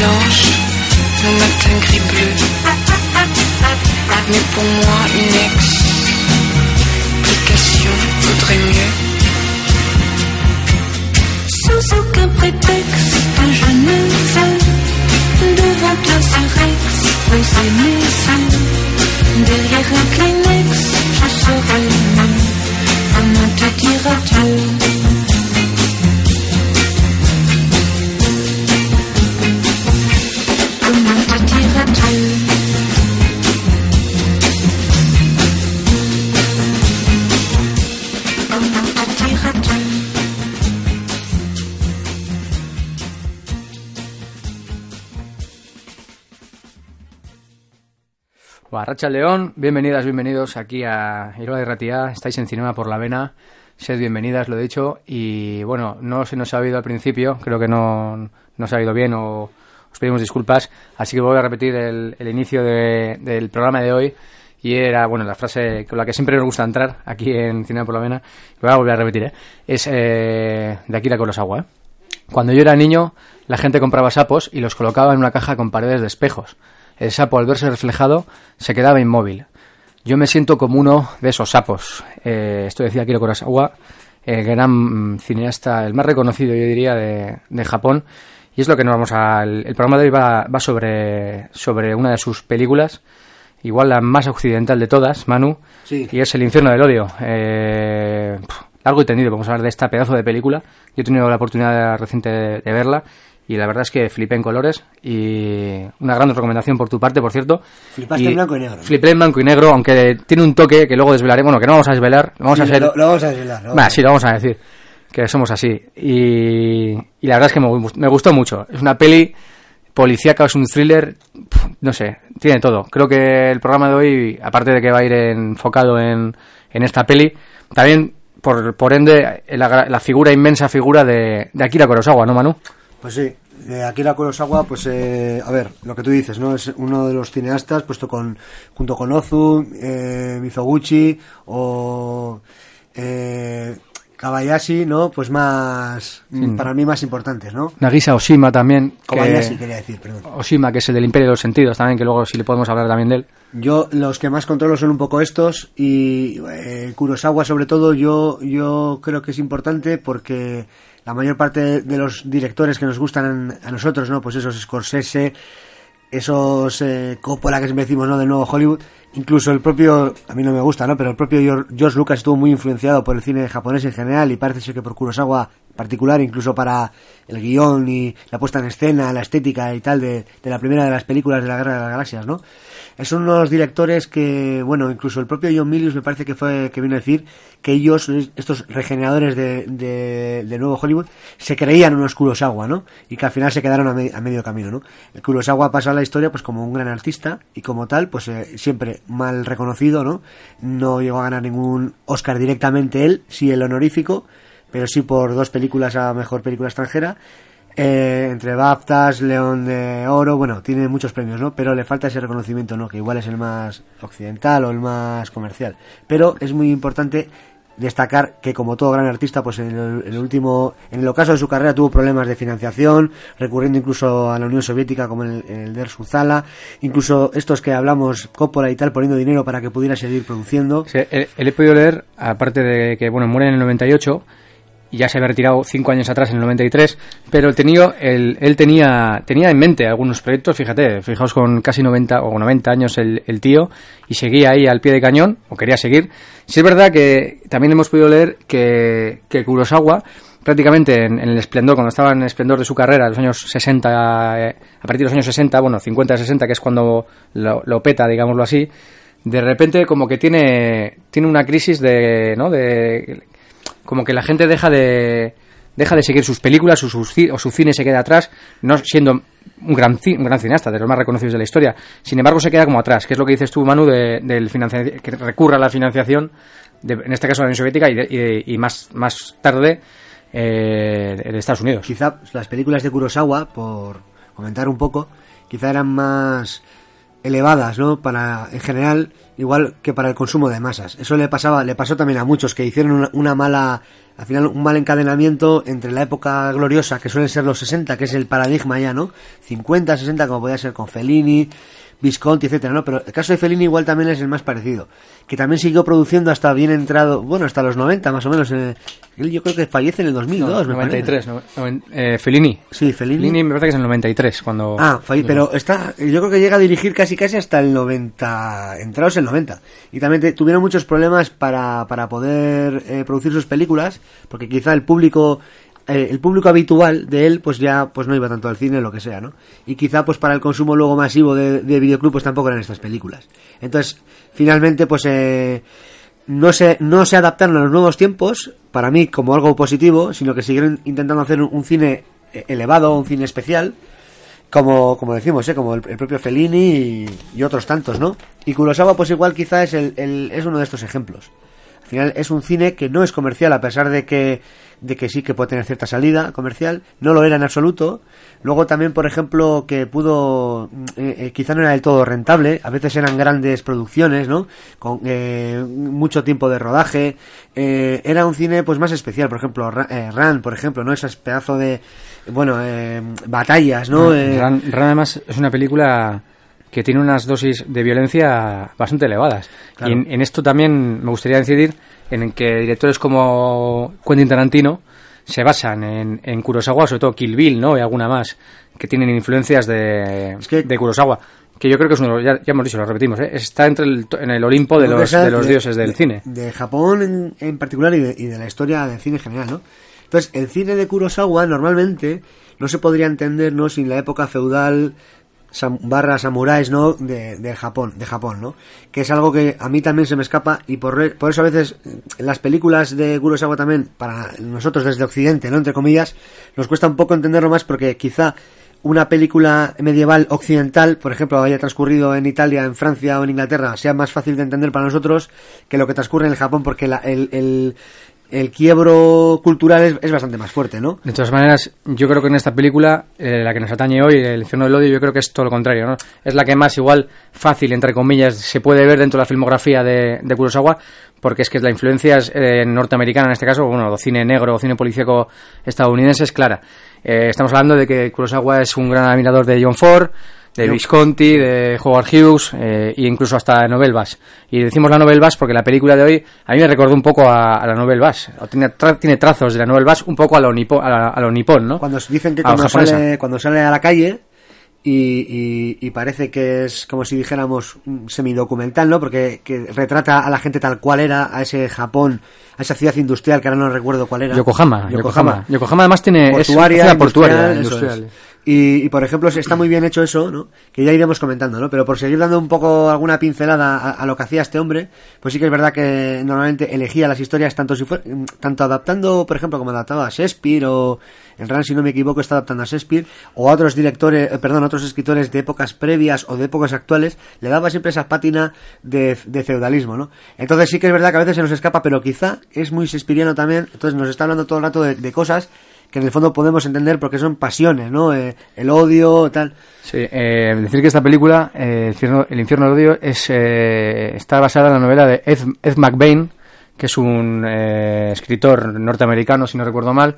blanches, nos matins gris bleu. Mais pour moi, une explication vaudrait mieux. Sans aucun prétexte, je ne veux devant toi ce Rex, poser mes yeux. Derrière un Kleenex, je serai mieux. Comment te dire adieu? León, bienvenidas, bienvenidos aquí a Irola de Ratía. Estáis en Cinema por la Vena. Sed bienvenidas, lo he dicho. Y bueno, no se nos ha oído al principio, creo que no, no se ha oído bien o os pedimos disculpas. Así que voy a repetir el, inicio de- del programa de hoy. Y era, bueno, la frase con la que siempre nos gusta entrar aquí en Cinema por la Vena. Voy a volver a repetir, ¿eh? Es eh, de Akira Kurosawa, ¿eh? Cuando yo era niño, la gente compraba sapos y los colocaba en una caja con paredes de espejos. El sapo, al verse reflejado, se quedaba inmóvil. Yo me siento como uno de esos sapos. Eh, esto decía Akira Kurosawa, el gran mm, cineasta, el más reconocido, yo diría, de, de Japón. Y es lo que nos vamos a... El, el programa de hoy va, va sobre, sobre una de sus películas, igual la más occidental de todas, Manu, Sí. y es El infierno del odio. Eh, largo y tendido, vamos a hablar de esta pedazo de película. Yo he tenido la oportunidad reciente de, de verla y la verdad es que flipé en colores y una gran recomendación por tu parte, por cierto. Flipaste en blanco y negro. Flipé en blanco y negro, aunque tiene un toque que luego desvelaré, bueno, que no vamos a desvelar, vamos Sí, a hacer... lo, lo vamos a desvelar. ¿no? Bah, sí, lo vamos a decir, que somos así. Y, y la verdad es que me, gust- me gustó mucho. Es una peli policíaca, es un thriller, no sé, tiene todo. Creo que el programa de hoy, aparte de que va a ir enfocado en, en esta peli, también, por, por ende, la, la figura, inmensa figura de, de Akira Kurosawa, ¿no, Manu? Pues sí, de Akira Kurosawa, pues eh, a ver, lo que tú dices, ¿no? Es uno de los cineastas, puesto con junto con Ozu, eh, Mizoguchi o eh, Kabayashi, ¿no? Pues más, para mí más importantes, ¿no? Nagisa Oshima también. que- quería decir, perdón. Oshima, que es el del Imperio de los Sentidos también, que luego sí le podemos hablar también de él. Yo los que más controlo son un poco estos y eh, Kurosawa sobre todo yo yo creo que es importante porque la mayor parte de los directores que nos gustan a nosotros, ¿no? Pues esos Scorsese, esos eh, Coppola que siempre decimos, ¿no? Del nuevo Hollywood, incluso el propio, a mí no me gusta, ¿no? Pero el propio Geor- George Lucas estuvo muy influenciado por el cine japonés en general y parece ser que por Kurosawa particular, incluso para el guion y la puesta en escena, la estética y tal de, de la primera de las películas de la Guerra de las Galaxias, ¿no? Son unos directores que, bueno, incluso el propio John Milius me parece que fue que vino a decir que ellos, estos regeneradores de, de, nuevo Hollywood, se creían unos Kurosawa, ¿no? Y que al final se quedaron a, me- a medio camino, ¿no? El Kurosawa pasó a la historia pues como un gran artista y como tal, pues eh, siempre mal reconocido, ¿no? No llegó a ganar ningún Oscar directamente él, sí el honorífico, pero sí por dos películas a mejor película extranjera. Eh, entre BAFTAs, León de Oro, bueno, tiene muchos premios, ¿no? Pero le falta ese reconocimiento, ¿no? Que igual es el más occidental o el más comercial. Pero es muy importante destacar que como todo gran artista, pues en el, el último, en el ocaso de su carrera tuvo problemas de financiación, recurriendo incluso a la Unión Soviética como en el, el Der Suzala, incluso estos que hablamos, Coppola y tal, poniendo dinero para que pudiera seguir produciendo. Sí, he podido leer, aparte de que bueno muere en el 98 y ya se había retirado cinco años atrás en el 93, pero tenido, él, él tenía tenía en mente algunos proyectos, fíjate, fijaos con casi 90 o 90 años el, tío y seguía ahí al pie de cañón o quería seguir. Sí es verdad que también hemos podido leer que, que Kurosawa prácticamente en, el esplendor, cuando estaba en el esplendor de su carrera, los años 60, eh, a partir de los años 60, bueno, 50, 60, que es cuando lo, lo peta, digámoslo así, de repente como que tiene, tiene una crisis de, ¿no? De, como que la gente deja de, deja de seguir sus películas o, sus o su cine se queda atrás, no siendo un gran, un gran cineasta, de los más reconocidos de la historia. Sin embargo, se queda como atrás, que es lo que dices tú, Manu, de, del que recurra a la financiación, de- en este caso de la Unión Soviética y de- y más, más tarde eh, de Estados Unidos. Quizá las películas de Kurosawa, por comentar un poco, quizá eran más elevadas, ¿no? Para, en general, igual que para el consumo de masas. Eso le pasaba, le pasó también a muchos que hicieron una, una mala, al final un mal encadenamiento entre la época gloriosa, que suelen ser los 60, que es el paradigma ya, ¿no? 50, 60, como podía ser con Fellini, Visconti, etcétera, ¿no? Pero el caso de Fellini igual también es el más parecido, que también siguió produciendo hasta bien entrado, bueno, hasta los 90 más o menos. eh, él yo creo que fallece en el 2002, me parece. 93, no, eh, Fellini. Sí, Fellini. Fellini me parece que es en el 93 cuando... Ah, falle- pero está, yo creo que llega a dirigir casi casi hasta el 90, entrados en el 90. Y también te- tuvieron muchos problemas para, para poder eh, producir sus películas, porque quizá el público, eh, el público habitual de él, pues ya pues no iba tanto al cine, lo que sea, ¿no? Y quizá pues para el consumo luego masivo de, de videoclub, pues tampoco eran estas películas. Entonces, finalmente, pues eh, no se, no se adaptaron a los nuevos tiempos, para mí como algo positivo, sino que siguieron intentando hacer un, cine eh, elevado, un cine especial, como, como decimos, ¿eh? como el, el propio Fellini y, y otros tantos, ¿no? Y Kurosawa, pues igual quizá es, el, el- es uno de estos ejemplos. Al final es un cine que no es comercial, a pesar de que, de que sí que puede tener cierta salida comercial, no lo era en absoluto. Luego también, por ejemplo, que pudo, mm, eh, eh, quizá no era del todo rentable, a veces eran grandes producciones, ¿no? Con eh, mucho tiempo de rodaje. Eh, era un cine pues más especial, por ejemplo, Ra- eh, Ran, por ejemplo, ¿no? Esas pedazo de, bueno, batallas, ¿no? Ran, Ran, además es una película que tiene unas dosis de violencia bastante elevadas. Claro. Y en, en esto también me gustaría incidir en que directores como Quentin Tarantino se basan en, en Kurosawa, sobre todo Kill Bill, ¿no? Y alguna más, que tienen influencias de, Es que- de Kurosawa. Que yo creo que es uno, ya, ya hemos dicho, lo repetimos, ¿eh? está entre el, en el Olimpo de los, de los dioses del de- cine. De Japón en, en particular y de, y de la historia del cine en general, ¿no? Entonces, el cine de Kurosawa normalmente no se podría entender, ¿no? Sin la época feudal sam- barra samuráis, ¿no? De, de Japón, de Japón, ¿no? Que es algo que a mí también se me escapa y por, por eso a veces eh, las películas de Kurosawa también, para nosotros desde Occidente, ¿no? Entre comillas, nos cuesta un poco entenderlo más porque quizá una película medieval occidental, por ejemplo, haya transcurrido en Italia, en Francia o en Inglaterra, sea más fácil de entender para nosotros que lo que transcurre en el Japón, porque la- el, el, el quiebro cultural es, es bastante más fuerte, ¿no? De todas maneras, yo creo que en esta película, eh, la que nos atañe hoy, El infierno del odio, yo creo que es todo lo contrario, ¿no? Es la que más igual fácil, entre comillas, se puede ver dentro de la filmografía de, de Kurosawa, porque es que la influencia eh, norteamericana en este caso, bueno, o cine negro o cine policíaco estadounidense es clara. Eh, estamos hablando de que Kurosawa es un gran admirador de John Ford, de Visconti, de Howard Hughes eh, e incluso hasta de Novel Bass. Y decimos la Novel Bass porque la película de hoy a mí me recordó un poco a, a la Novel Bass. O Tiene, tra- tiene trazos de la Novel Bass un poco a lo, nipo- a la- a lo nipón, ¿no? Cuando dicen que cuando sale, cuando sale a la calle y, y- y parece que es como si dijéramos un semidocumental, ¿no? Porque que retrata a la gente tal cual era, a ese Japón, a esa ciudad industrial que ahora no recuerdo cuál era. Yokohama, Yokohama. Yokohama además tiene es portuaria, una portuaria industrial, eso industrial. Y, y, por ejemplo está muy bien hecho eso, ¿no? Que ya iremos comentando, ¿no? Pero por seguir dando un poco alguna pincelada a, lo que hacía este hombre, pues sí que es verdad que normalmente elegía las historias tanto si fue, tanto adaptando, por ejemplo, como adaptaba a Shakespeare o el Ran, si no me equivoco, está adaptando a Shakespeare o a otros directores, eh, perdón, a otros escritores de épocas previas o de épocas actuales, le daba siempre esa pátina de, de feudalismo, ¿no? Entonces sí que es verdad que a veces se nos escapa, pero quizá es muy shakespeariano también, entonces nos está hablando todo el rato de, de cosas que en el fondo podemos entender porque son pasiones, ¿no? Eh, el odio, tal. Sí, eh, decir que esta película, eh, el, infierno, El infierno del odio, es, eh, está basada en la novela de Ed, Ed McBain, que es un eh, escritor norteamericano, si no recuerdo mal.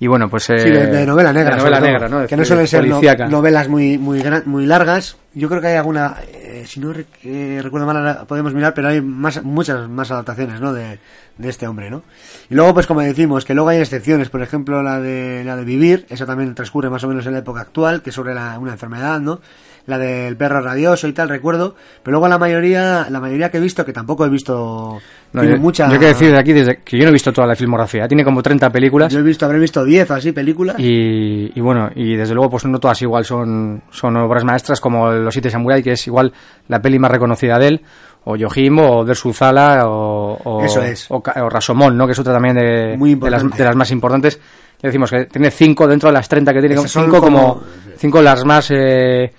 Y bueno, pues... eh, Sí, de, de novela negra. de novela negra, ¿no? Que no suelen ser no- novelas muy, muy, gran- muy largas. Yo creo que hay alguna, si no eh, recuerdo mal, podemos mirar, pero hay más, muchas más adaptaciones, ¿no? De, de este hombre, ¿no? Y luego, pues como decimos, que luego hay excepciones. Por ejemplo, la de, la de Vivir, esa también transcurre más o menos en la época actual, que sobre la- una enfermedad, ¿no? La del perro rabioso y tal, recuerdo. Pero luego la mayoría, la mayoría que he visto, que tampoco he visto, No, tiene yo, mucha... yo quiero decir de aquí desde que yo no he visto toda la filmografía. Tiene como 30 películas. Yo he visto, habré visto 10 o así películas. Y, y bueno, y desde luego, pues no todas igual son, son obras maestras como Los Siete Samurai, que es igual la peli más reconocida de él, o Yojimbo, o Dersuzala, o, o, Eso es. o, o Rashomon, ¿no? que es otra también de, Muy de, las, de las más importantes. Ya decimos que tiene cinco dentro de las 30 que tiene, Esas cinco como, como- cinco las más, eh,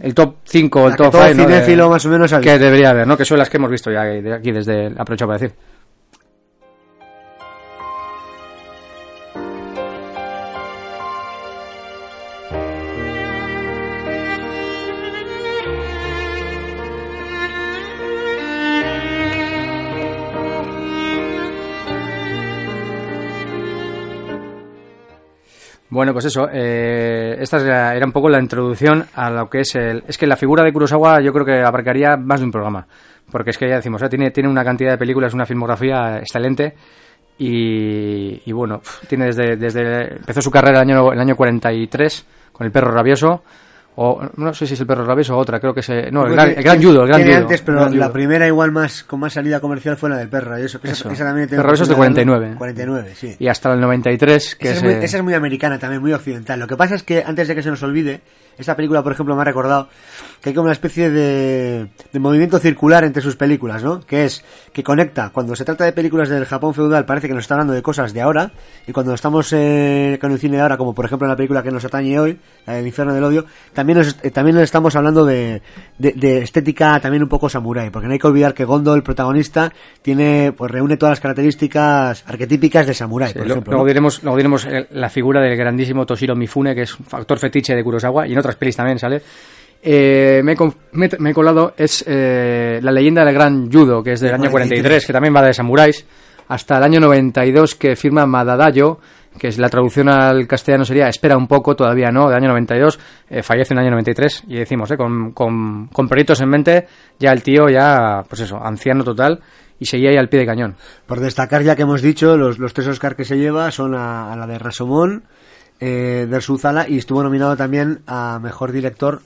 el top 5, el La que top todo 5, cinéfilo más o menos que debería haber, ¿no? que son las que hemos visto ya aquí desde, aprovecho para decir. Bueno, pues eso, eh, esta era, un poco la introducción a lo que es el... Es que la figura de Kurosawa yo creo que abarcaría más de un programa, porque es que ya decimos, eh, tiene, tiene una cantidad de películas, una filmografía excelente y, y bueno, tiene desde, desde... Empezó su carrera el año, el año 43 con El perro rabioso, o no sé si es El perro rabioso o otra, creo que es... eh, el gran, el gran judo, el gran Tiene judo. antes, pero el gran la judo. primera igual más con más salida comercial fue la del perro. Eso, que Eso. esa también tiene Perro Rabioso es de oportunidad 49. verla. 49, sí. Y hasta el 93, que esa, es... muy, eh, esa es muy americana también, muy occidental. Lo que pasa es que antes de que se nos olvide, esta película, por ejemplo, me ha recordado que hay como una especie de, de movimiento circular entre sus películas, ¿no? Que es que conecta, cuando se trata de películas del Japón feudal, parece que nos está hablando de cosas de ahora, y cuando estamos eh, con el cine de ahora, como por ejemplo en la película que nos atañe hoy, del infierno del odio, también, nos, eh, también estamos hablando de, de, de estética también un poco samurái, porque no hay que olvidar que Gondo, el protagonista, tiene, pues reúne todas las características arquetípicas de samurái, Sí, por lo- ejemplo. luego ¿no? diremos, luego diremos eh, la figura del grandísimo Toshiro Mifune, que es un factor fetiche de Kurosawa, y en otras pelis también sale. Eh, me, me- me he colado, es eh, la leyenda del gran judo, que es del año 43, 43, que también va de samuráis, hasta el año 92, que firma Madadayo, que la traducción al castellano sería Espera un poco, todavía no, del año 92, eh, fallece en el año 93, y decimos, eh, con, con, con proyectos en mente, ya el tío, ya, pues eso, anciano total, y seguía ahí al pie de cañón. Por destacar, ya que hemos dicho, los, los tres Oscar que se lleva son a, la de Rasomón, eh, de Suzala, y estuvo nominado también a Mejor Director,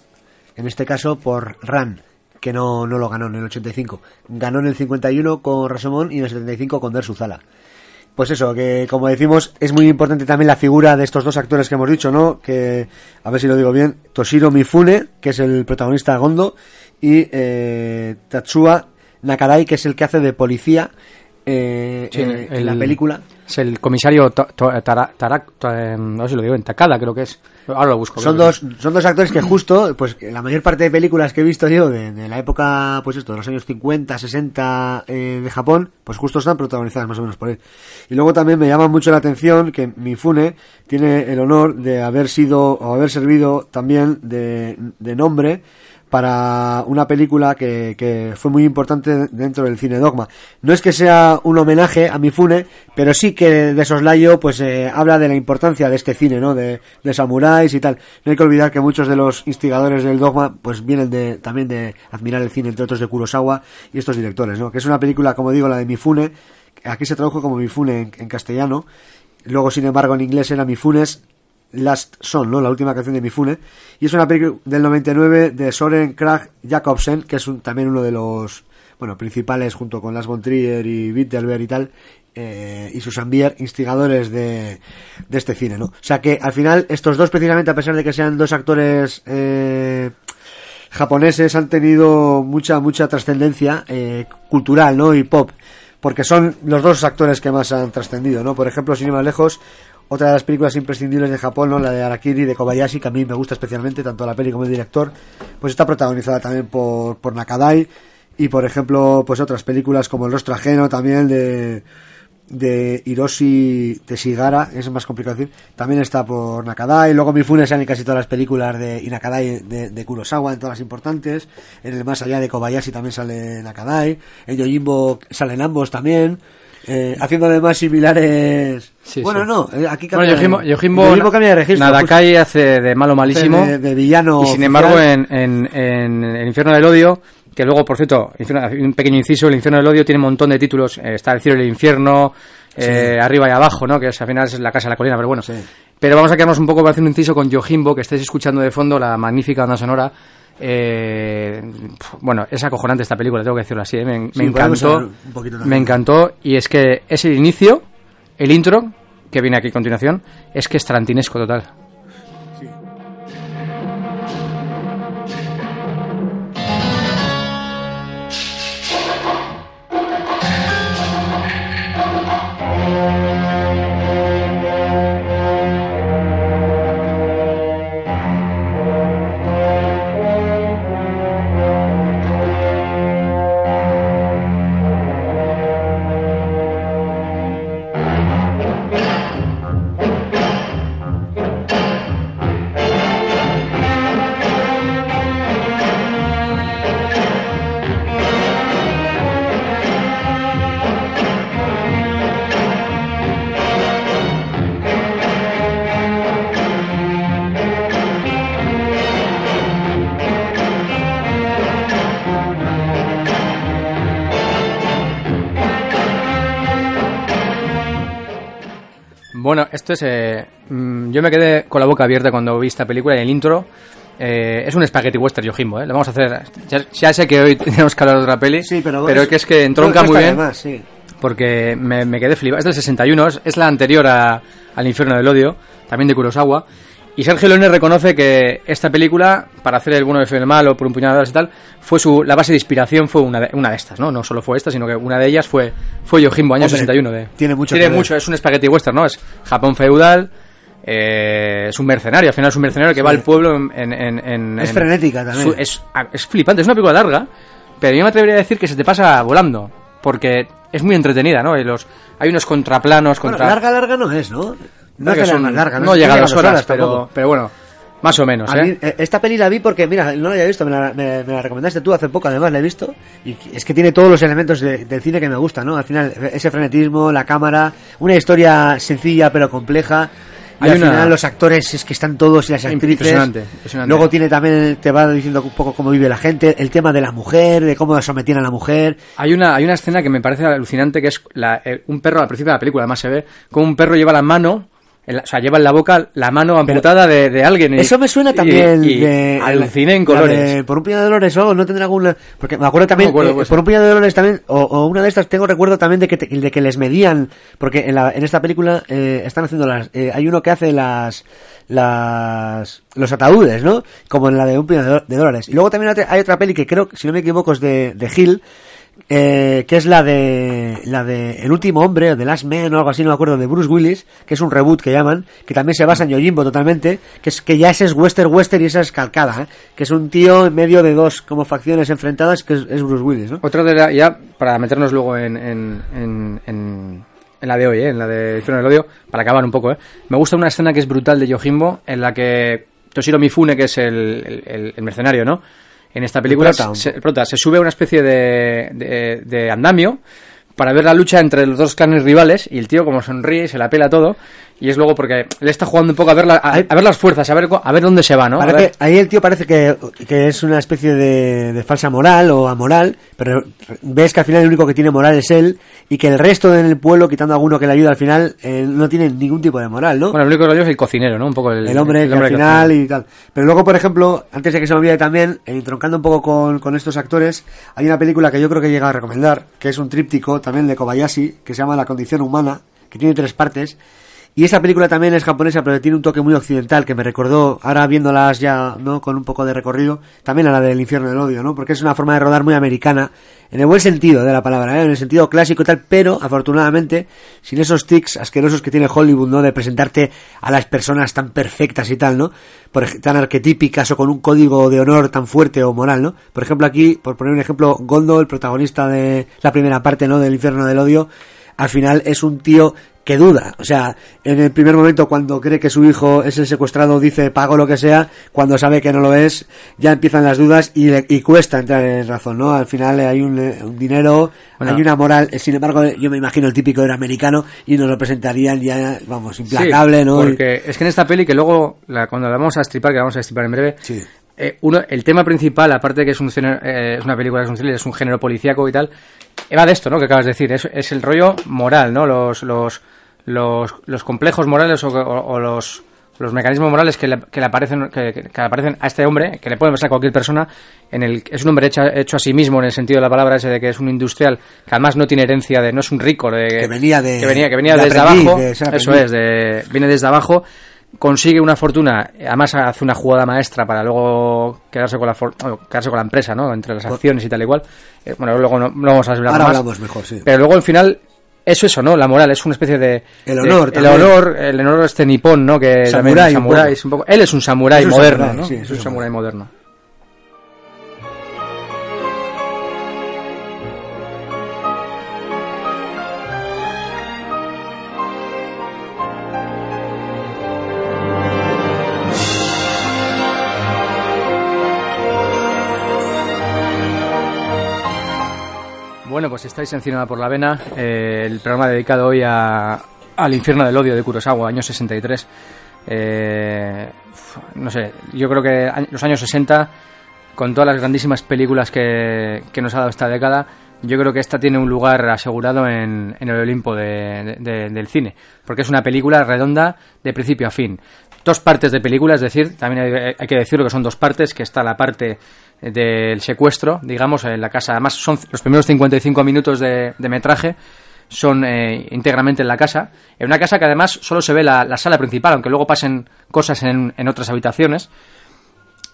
en este caso por Ran, que no, no lo ganó en el 85. Ganó en el 51 con Rasomón y en el 75 con Der Suzala. Pues eso, que como decimos, es muy importante también la figura de estos dos actores que hemos dicho, ¿no? Que, a ver si lo digo bien, Toshiro Mifune, que es el protagonista de Gondo, y eh, Tatsuya Nakadai, que es el que hace de policía eh, Sí, en, en la película. Es el comisario To- To- Tara- Tara- Ta- em, no sé si lo digo, en Takada creo que es. Ahora lo busco. Son dos, son dos actores que justo, pues la mayor parte de películas que he visto yo de, de la época, pues esto, de los años 50, 60 eh, de Japón, pues justo están protagonizadas más o menos por él. Y luego también me llama mucho la atención que Mifune tiene el honor de haber sido, o haber servido también de, de nombre para una película que, que fue muy importante dentro del cine dogma. No es que sea un homenaje a Mifune, pero sí que de soslayo pues eh, habla de la importancia de este cine, ¿no? De, de samuráis y tal. No hay que olvidar que muchos de los instigadores del dogma pues vienen de también de admirar el cine, entre otros de Kurosawa y estos directores, ¿no? Que es una película, como digo, la de Mifune, aquí se tradujo como Mifune en, en castellano, luego sin embargo en inglés era Mifunes Last Son, ¿no? La última canción de Mifune. Y es una película del 99 de Soren Krag Jacobsen, que es un- también uno de los, bueno, principales junto con Lars von Trier y Wittelberg y tal, eh, y Susan Bier, instigadores de, de este cine, ¿no? O sea que al final estos dos precisamente, a pesar de que sean dos actores, eh, japoneses han tenido mucha mucha trascendencia eh, cultural no y pop porque son los dos actores que más han trascendido no por ejemplo sin ir más lejos otra de las películas imprescindibles de Japón no la de Arakiri de Kobayashi que a mí me gusta especialmente tanto la peli como el director pues está protagonizada también por Nakadai. Y por ejemplo pues otras películas como El rostro ajeno también de de Hiroshi Teshigara, es más complicado decir, también está por Nakadai, luego Mifune sale en casi todas las películas de Nakadai de, de Kurosawa, en todas las importantes, en el más allá de Kobayashi también sale Nakadai, en Yojimbo salen ambos también, eh, haciendo además similares... Sí, bueno, sí. no, eh, aquí Bueno, cambia... Yojimbo, Yojimbo, Yojimbo cambia de registro. Nadakai hace de malo malísimo. De- de villano Y sin oficial. embargo, en, en, en El Infierno del Odio, que luego, por cierto, un pequeño inciso, El Infierno del Odio tiene un montón de títulos. eh, está El cielo y el infierno, eh, arriba y abajo, ¿no? Que es, al final es la casa de la colina, pero bueno. Sí. Pero vamos a quedarnos un poco para hacer un inciso con Yojimbo, que estáis escuchando de fondo la magnífica banda sonora. Eh, bueno, es acojonante esta película, tengo que decirlo así. ¿eh? Me, me Sí, podemos encantó. Me encantó. Y es que es el inicio, el intro, que viene aquí a continuación, es que es tarantinesco total. Eh, mm, yo me quedé con la boca abierta cuando vi esta película y el intro. eh, es un spaghetti western Yojimbo, ¿eh? Lo vamos a hacer. Ya, ya sé que hoy tenemos que hablar de otra peli. Sí, pero, pero es- que es que entronca muy bien. sí. porque me, me quedé flipado. Es del 61, es, es la anterior a, al Infierno del Odio, también de Kurosawa. Y Sergio Leone reconoce que esta película, para hacer el bueno de el malo, por un puñado de y tal, fue su, la base de inspiración fue una de, una de estas, ¿no? No solo fue esta, sino que una de ellas fue, fue Yojimbo, año Hombre, 61. De, tiene mucho Tiene que ver. mucho, es un spaghetti western, ¿no? Es Japón feudal, eh, es un mercenario, al final es un mercenario que va al pueblo en... en- en- en- Es en- frenética también. su- es, es flipante, es una película larga, pero yo me atrevería a decir que se te pasa volando, porque es muy entretenida, ¿no? Los, hay unos contraplanos Bueno, contra... larga, larga no es, ¿no? No que son- más largas, no llega a las dos horas, pero, pero bueno, más o menos, ¿eh? mí, eh, esta peli la vi porque, mira, no la había visto, me la, me- me la recomendaste tú hace poco, además la he visto, y es que tiene todos los elementos de- del cine que me gustan, ¿no? Al final, ese frenetismo, la cámara, una historia sencilla pero compleja, y Hay al una- final los actores es que están todos y las actrices. Impresionante, impresionante. Luego tiene también, te va diciendo un poco cómo vive la gente, el tema de la mujer, de cómo sometían a la mujer. Hay una, hay una escena que me parece alucinante, que es la- eh, un perro, al principio de la película, además se ve, como un perro lleva la mano, en la- o sea, lleva en la boca la mano amputada de, de alguien. y- Eso me suena también y de... Aluciné en colores. de por un puñado de dólares o no tendrá alguna... Porque me acuerdo también, No me acuerdo, eh, pues. por un puñado de dólares también, o, o una de estas, tengo recuerdo también de que, te- de que les medían, porque en, la, en esta película eh, están haciendo las... eh, hay uno que hace las... las los ataúdes, ¿no? Como en la de un puñado de, dólares. Y luego también hay otra- peli que creo, si no me equivoco, es de, de Hill, eh, que es la de la de El último hombre The Last Man o algo así, no me acuerdo, de Bruce Willis, que es un reboot que llaman, que también se basa en Yojimbo totalmente, que es que ya ese es western western y esa es calcada, ¿eh? que es un tío en medio de dos como facciones enfrentadas que es, Bruce Willis, ¿no? Otra de la, ya, para meternos luego en, en, en, en- la de hoy, ¿eh? en la de Infierno del Odio, para acabar un poco, ¿eh? me gusta una escena que es brutal de Yojimbo, en la que Toshiro Mifune, que es el mercenario, ¿no? En esta película, El prota. se, el prota, se sube a una especie de, de, de andamio para ver la lucha entre los dos clanes rivales y el tío como sonríe, se la pela todo y es luego porque le está jugando un poco a ver, la- a, a ver las fuerzas, a ver, a ver dónde se va, ¿no? Parece- ahí el tío parece que, que es una especie de, de falsa moral o amoral, pero ves que al final el único que tiene moral es él y que el resto del pueblo, quitando a alguno que le ayuda al final, eh, no tiene ningún tipo de moral, ¿no? Bueno, el único que lo digo es el cocinero, ¿no? Un poco el, el hombre el que al final y tal. Pero luego, por ejemplo, antes de que se me olvide también, eh, entroncando un poco con, con estos actores, hay una película que yo creo que llega a recomendar, que es un tríptico también de Kobayashi, que se llama La condición humana, que tiene tres partes. Y esa película también es japonesa, pero tiene un toque muy occidental, que me recordó, ahora viéndolas ya, ¿no? Con un poco de recorrido, también a la del infierno del odio, ¿no? Porque es una forma de rodar muy americana, en el buen sentido de la palabra, ¿eh? En el sentido clásico y tal, pero, afortunadamente, sin esos tics asquerosos que tiene Hollywood, ¿no? De presentarte a las personas tan perfectas y tal, ¿no? Por, tan arquetípicas o con un código de honor tan fuerte o moral, ¿no? Por ejemplo, aquí, por poner un ejemplo, Gondo, el protagonista de la primera parte, ¿no? Del infierno del odio, al final es un tío que duda. O sea, en el primer momento cuando cree que su hijo es el secuestrado dice pago lo que sea, cuando sabe que no lo es, ya empiezan las dudas y, le- y cuesta entrar en razón, ¿no? Al final hay un, eh, un dinero, Bueno. hay una moral, eh, sin embargo yo me imagino el típico era americano y nos lo presentarían ya, vamos, implacable, Sí, ¿no? Porque es que en esta peli, que luego, la- cuando la vamos a estripar, que la vamos a estripar en breve, Sí. Eh, uno, el tema principal, aparte de que es, un eh, es una película, es un thriller, es un género policíaco y tal, va de esto, ¿no? Que acabas de decir, es, es el rollo moral, ¿no? Los, los, los, los complejos morales o, o- o los, los mecanismos morales que le, que le aparecen que, que- que le aparecen a este hombre, que le pueden pasar a cualquier persona, en el es un hombre hecho, hecho a sí mismo en el sentido de la palabra ese de que es un industrial que además no tiene herencia de no es un rico de Que venía de- que venía, que venía de desde aprendiz, abajo de eso es de- viene desde abajo consigue una fortuna además hace una jugada maestra para luego quedarse con la for- quedarse con la empresa no entre las acciones y tal igual Eh, bueno luego no, no vamos a hablar Ahora más hablamos mejor, sí. pero luego al final es eso, ¿no? La moral es una especie de... El de- honor el honor, el honor este nipón, ¿no? Que Samurái, también, un samurái, poco. es un poco- Él es un samurái moderno, samurái, ¿no? sí, es un samurái moderno. Bueno, pues estáis en por la Vena, eh, el programa dedicado hoy a, al infierno del odio de Kurosawa, año 63. Eh, no sé, yo creo que los años 60, con todas las grandísimas películas que, nos ha dado esta década, yo creo que esta tiene un lugar asegurado en, el Olimpo de- de- del cine, porque es una película redonda de principio a fin. Dos partes de película, es decir, también hay, hay que decirlo que son dos partes, que está la parte del secuestro, digamos, en la casa. Además, son los primeros 55 minutos de, metraje son eh, íntegramente en la casa. En una casa que además solo se ve la, la sala principal, aunque luego pasen cosas en, en otras habitaciones.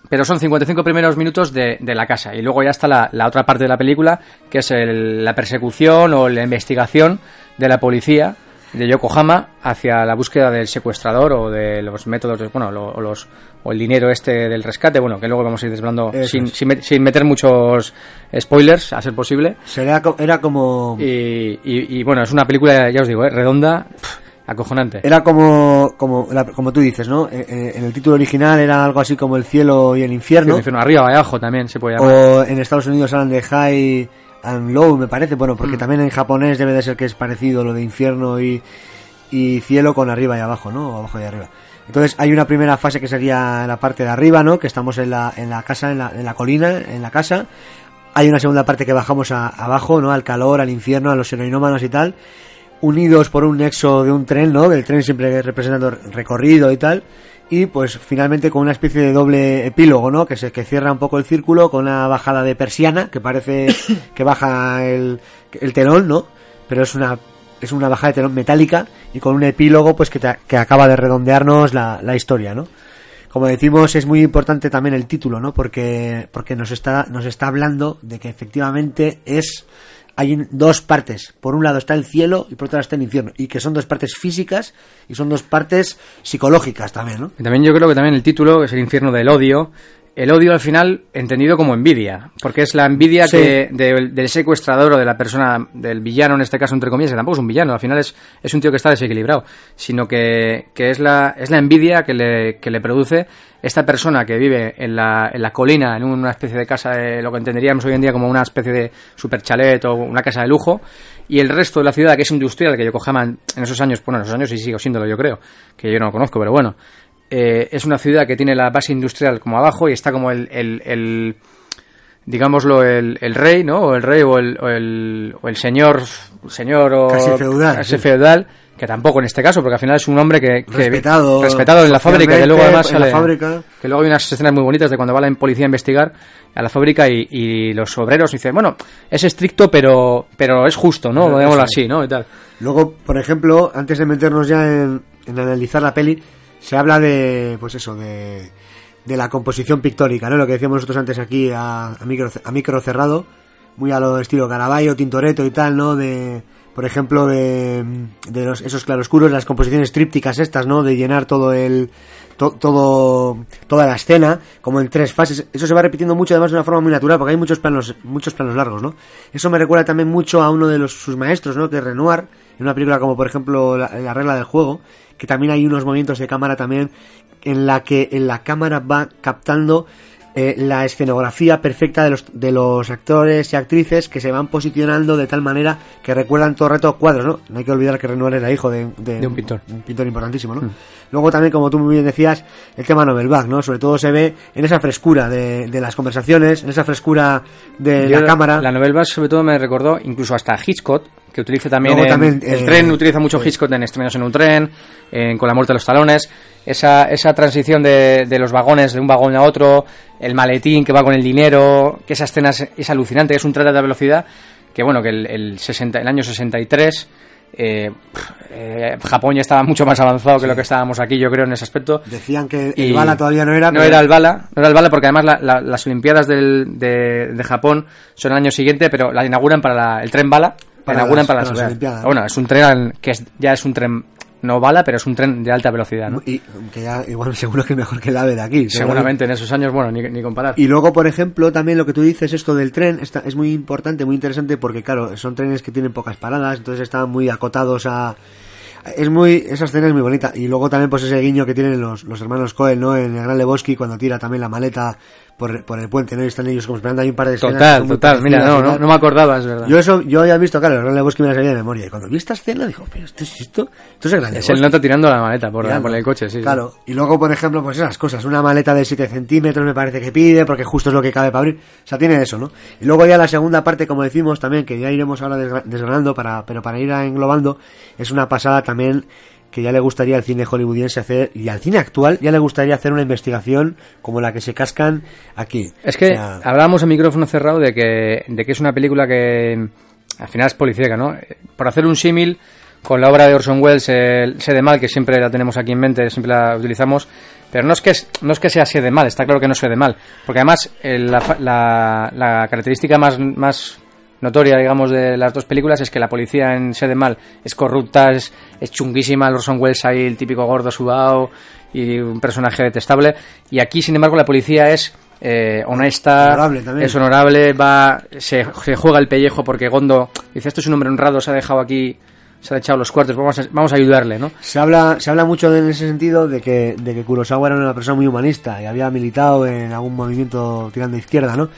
Pero son 55 primeros minutos de, de la casa. Y luego ya está la, la otra parte de la película, que es el- la persecución o la investigación de la policía de Yokohama hacia la búsqueda del secuestrador o de los métodos, de- bueno, lo- o, los, o el dinero este del rescate, bueno, que luego vamos a ir desvelando sin, sin, sin meter muchos spoilers, a ser posible. Era como... Y, y- y, bueno, es una película, ya os digo, ¿eh? redonda, pf, acojonante. Era como, como, la- como tú dices, ¿no? Eh, eh, En el título original era algo así como el cielo y el infierno. El infierno, arriba o abajo también se puede llamar. O en Estados Unidos hablan de high and low, me parece. Bueno, Mm. porque también en japonés debe de ser que es parecido lo de infierno y, y cielo con arriba y abajo, ¿no? O abajo y arriba. Entonces hay una primera fase que sería la parte de arriba, ¿no? Que estamos en la, en la casa, en la, en la colina, en la casa. Hay una segunda parte que bajamos a- abajo, ¿no? Al calor, al infierno, a los heroinómanos y tal. Unidos por un nexo de un tren, ¿no? El tren siempre representando recorrido y tal. Y pues finalmente con una especie de doble epílogo, ¿no? Que se que cierra un poco el círculo con una bajada de persiana que parece que baja el, el telón, ¿no? Pero es una es una bajada de telón metálica y con un epílogo pues que, te- que acaba de redondearnos la, la historia, ¿no? Como decimos, es muy importante también el título, ¿no? Porque, porque nos está, nos está hablando de que efectivamente es, hay dos partes. Por un lado está el cielo y por otro lado está el infierno. Y que son dos partes físicas y son dos partes psicológicas también, ¿no? Y también yo creo que también el título es el infierno del odio. El odio al final entendido como envidia, porque es la envidia Sí. que del, del secuestrador o de la persona, del villano en este caso entre comillas, que tampoco es un villano, al final es, es un tío que está desequilibrado, sino que, que es, la, es la envidia que le, que le produce esta persona que vive en la, en la colina, en una especie de casa, de lo que entenderíamos hoy en día como una especie de super chalet o una casa de lujo, y el resto de la ciudad que es industrial, que Yokohama en en esos años, bueno, en esos años y sigo siéndolo yo creo, que yo no lo conozco, pero bueno, eh, es una ciudad que tiene la base industrial como abajo y está como el, el, el- digámoslo, el, el rey, ¿no? O el rey o el, o el, o el señor, señor o... Casi feudal, Casi sí. feudal, que tampoco en este caso, porque al final es un hombre que... que- Respetado Respetado en la fábrica, que luego además la sale-. Que luego hay unas escenas muy bonitas de cuando va la policía a investigar a la fábrica y, y los obreros dicen, bueno, es estricto pero pero es justo, ¿no? Digámoslo es. así, ¿no? Y tal. Luego, por ejemplo, antes de meternos ya en, en analizar la peli, se habla de, pues eso, de, de la composición pictórica, ¿no? Lo que decíamos nosotros antes aquí a, a micro, a micro cerrado, muy a lo estilo Caravaggio, Tintoretto y tal, ¿no? De, por ejemplo, de, los, esos claroscuros, las composiciones trípticas estas, ¿no? De llenar todo el, to- todo, toda la escena, como en tres fases. Eso se va repitiendo mucho, además de una forma muy natural, porque hay muchos planos, muchos planos largos, ¿no? Eso me recuerda también mucho a uno de los, sus maestros, ¿no? Que es Renoir, en una película como por ejemplo la, la regla del juego, que también hay unos movimientos de cámara también en la que en la cámara va captando eh, la escenografía perfecta de los, de los actores y actrices que se van posicionando de tal manera que recuerdan todo el rato cuadros, ¿no? No hay que olvidar que Renoir era hijo de, De un pintor. un pintor importantísimo, ¿no? Luego también, como tú muy bien decías, el tema Novelback, ¿no? Sobre todo se ve en esa frescura de, de las conversaciones, en esa frescura de Yo la cámara. La novela sobre todo me recordó incluso hasta Hitchcock, que utiliza también, Luego en- también, el eh, tren utiliza mucho Hitchcock en Estrenos en un tren, en Con la muerte de los talones, esa, esa transición de, de los vagones de un vagón a otro, el maletín que va con el dinero, que esa escena es, es alucinante, que es un tren de velocidad, que bueno, que el, el, 60, el año 63 eh, eh, Japón ya estaba mucho más avanzado que lo que estábamos aquí, yo creo, en ese aspecto. Decían que el Y bala todavía no era. No pero- era el bala, no era el bala porque además la- la- las Olimpiadas del- de, de Japón son el año siguiente, pero la inauguran para la- el tren bala, la Para inauguran las- para, para las las Olimpiadas. Bueno, es un tren que es- ya es un tren no bala, pero es un tren de alta velocidad, ¿no? Y que ya, igual seguro que mejor que el AVE de aquí. Seguramente en esos años, bueno, ni, ni comparar. Y luego, por ejemplo, también lo que tú dices, esto del tren, está, es muy importante, muy interesante, porque claro, son trenes que tienen pocas paradas, entonces están muy acotados a... Es muy, esa escena es muy bonita. Y luego también pues ese guiño que tienen los, los hermanos Cohen, ¿no? En el Gran Lebowski, cuando tira también la maleta por, por el puente, ¿no? Y están ellos como esperando hay un par de escenas Total, total. Mira, no, no, no me acordaba, es verdad. Yo eso, yo había visto, claro, el Gran Lebowski me la sabía de memoria. Y cuando vi esta escena, dijo, pero esto es esto, esto es el Gran es el nota tirando la maleta por, el coche, sí. sí. Claro. Y luego, por ejemplo, pues esas cosas. Una maleta de 7 centímetros me parece que pide, porque justo es lo que cabe para abrir. O sea, tiene eso, ¿no? Y luego ya la segunda parte, como decimos también, que ya iremos ahora desgra- desgranando, para, pero para ir englobando, es una pasada también que ya le gustaría al cine hollywoodiense hacer, y al cine actual ya le gustaría hacer una investigación como la que se cascan aquí. Es que O sea, hablábamos en micrófono cerrado de que, de que es una película que al final es policíaca, ¿no? Eh, Por hacer un símil con la obra de Orson Welles, el Sé de Mal, que siempre la tenemos aquí en mente, siempre la utilizamos, pero no es que, no es que sea Sé de Mal, está claro que no es Sé de Mal, porque además eh, la, la- la característica más, más notoria, digamos, de las dos películas es que la policía en Sé de Mal es corrupta, es, es chunguísima, el Orson Welles ahí, el típico gordo sudado y un personaje detestable, y aquí, sin embargo, la policía es eh, honesta, Honorable es honorable, va, se, se juega el pellejo porque Gondo dice, esto es un hombre honrado, se ha dejado aquí, se ha echado los cuartos, vamos a, vamos a ayudarle, ¿no? Se habla, se habla mucho en ese sentido de que, de que Kurosawa era una persona muy humanista y había militado en algún movimiento tirando izquierda, ¿no?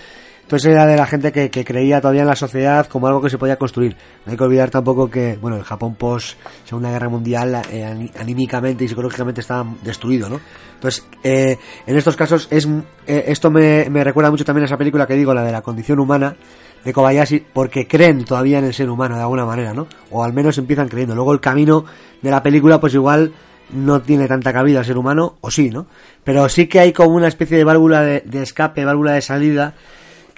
Entonces era de la gente que, creía todavía en la sociedad como algo que se podía construir. No hay que olvidar tampoco que, bueno, el Japón post Segunda Guerra Mundial eh, anímicamente y psicológicamente estaba destruido, ¿no? Entonces, eh, en estos casos es eh, esto me, me recuerda mucho también a esa película que digo, la de la condición humana de Kobayashi, porque creen todavía en el ser humano de alguna manera, ¿no? O al menos empiezan creyendo. Luego el camino de la película, pues igual no tiene tanta cabida al ser humano, o sí, ¿no? Pero sí que hay como una especie de válvula de escape, válvula de salida,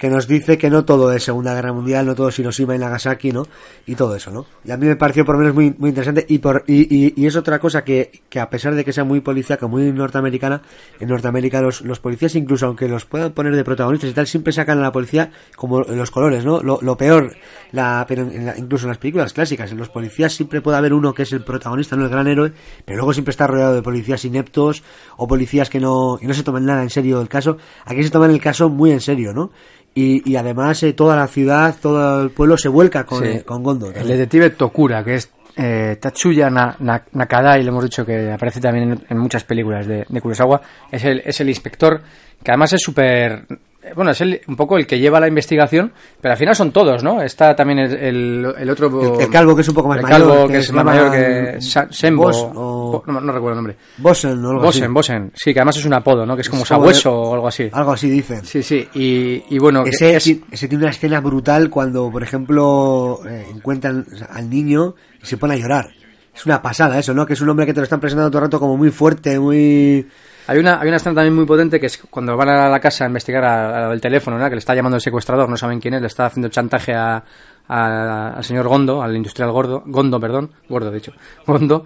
que nos dice que no todo es Segunda Guerra Mundial, no todo es Hiroshima y Nagasaki, ¿no? Y todo eso, ¿no? Y a mí me pareció por lo menos muy, muy interesante y, por, y, y, y es otra cosa que, que a pesar de que sea muy policíaca, muy norteamericana, en Norteamérica los, los policías incluso aunque los puedan poner de protagonistas y tal, siempre sacan a la policía como los colores, ¿no? Lo, lo peor, la, pero en la- incluso en las películas clásicas, en los policías siempre puede haber uno que es el protagonista, no el gran héroe, pero luego siempre está rodeado de policías ineptos o policías que no, y no se toman nada en serio el caso. Aquí se toman el caso muy en serio, ¿no? Y, y además eh, toda la ciudad, todo el pueblo se vuelca con, Sí. eh, con Gondo. El detective Tokura, que es eh, Tatsuya Na- Na- Nakadai, le hemos dicho que aparece también en, en muchas películas de, de Kurosawa, es el, es el inspector, que además es súper... eh, Bueno, es el- un poco el que lleva la investigación, pero al final son todos, ¿no? Está también el, el, el otro... El- el calvo, que es un poco más el mayor, calvo, que que es más mayor que Sa- Sembo. Bos o- Bo- no, no recuerdo el nombre. Bosen algo así. Bosen, Bosen. Sí, que además es un apodo, ¿no? Que es como Es sabueso o algo así. Algo así dicen. Sí, sí. Y, y bueno, Ese, es- ese tiene una escena brutal cuando, por ejemplo, eh, encuentran al niño y se pone a llorar. Es una pasada eso, ¿no? Que es un hombre que te lo están presentando todo el rato como muy fuerte, muy... Hay una, hay una escena también muy potente que es cuando van a la casa a investigar al teléfono, ¿no? que le está llamando el secuestrador, no saben quién es, le está haciendo chantaje a- al señor Gondo, al industrial Gordo, Gondo, perdón, Gordo de hecho, Gondo,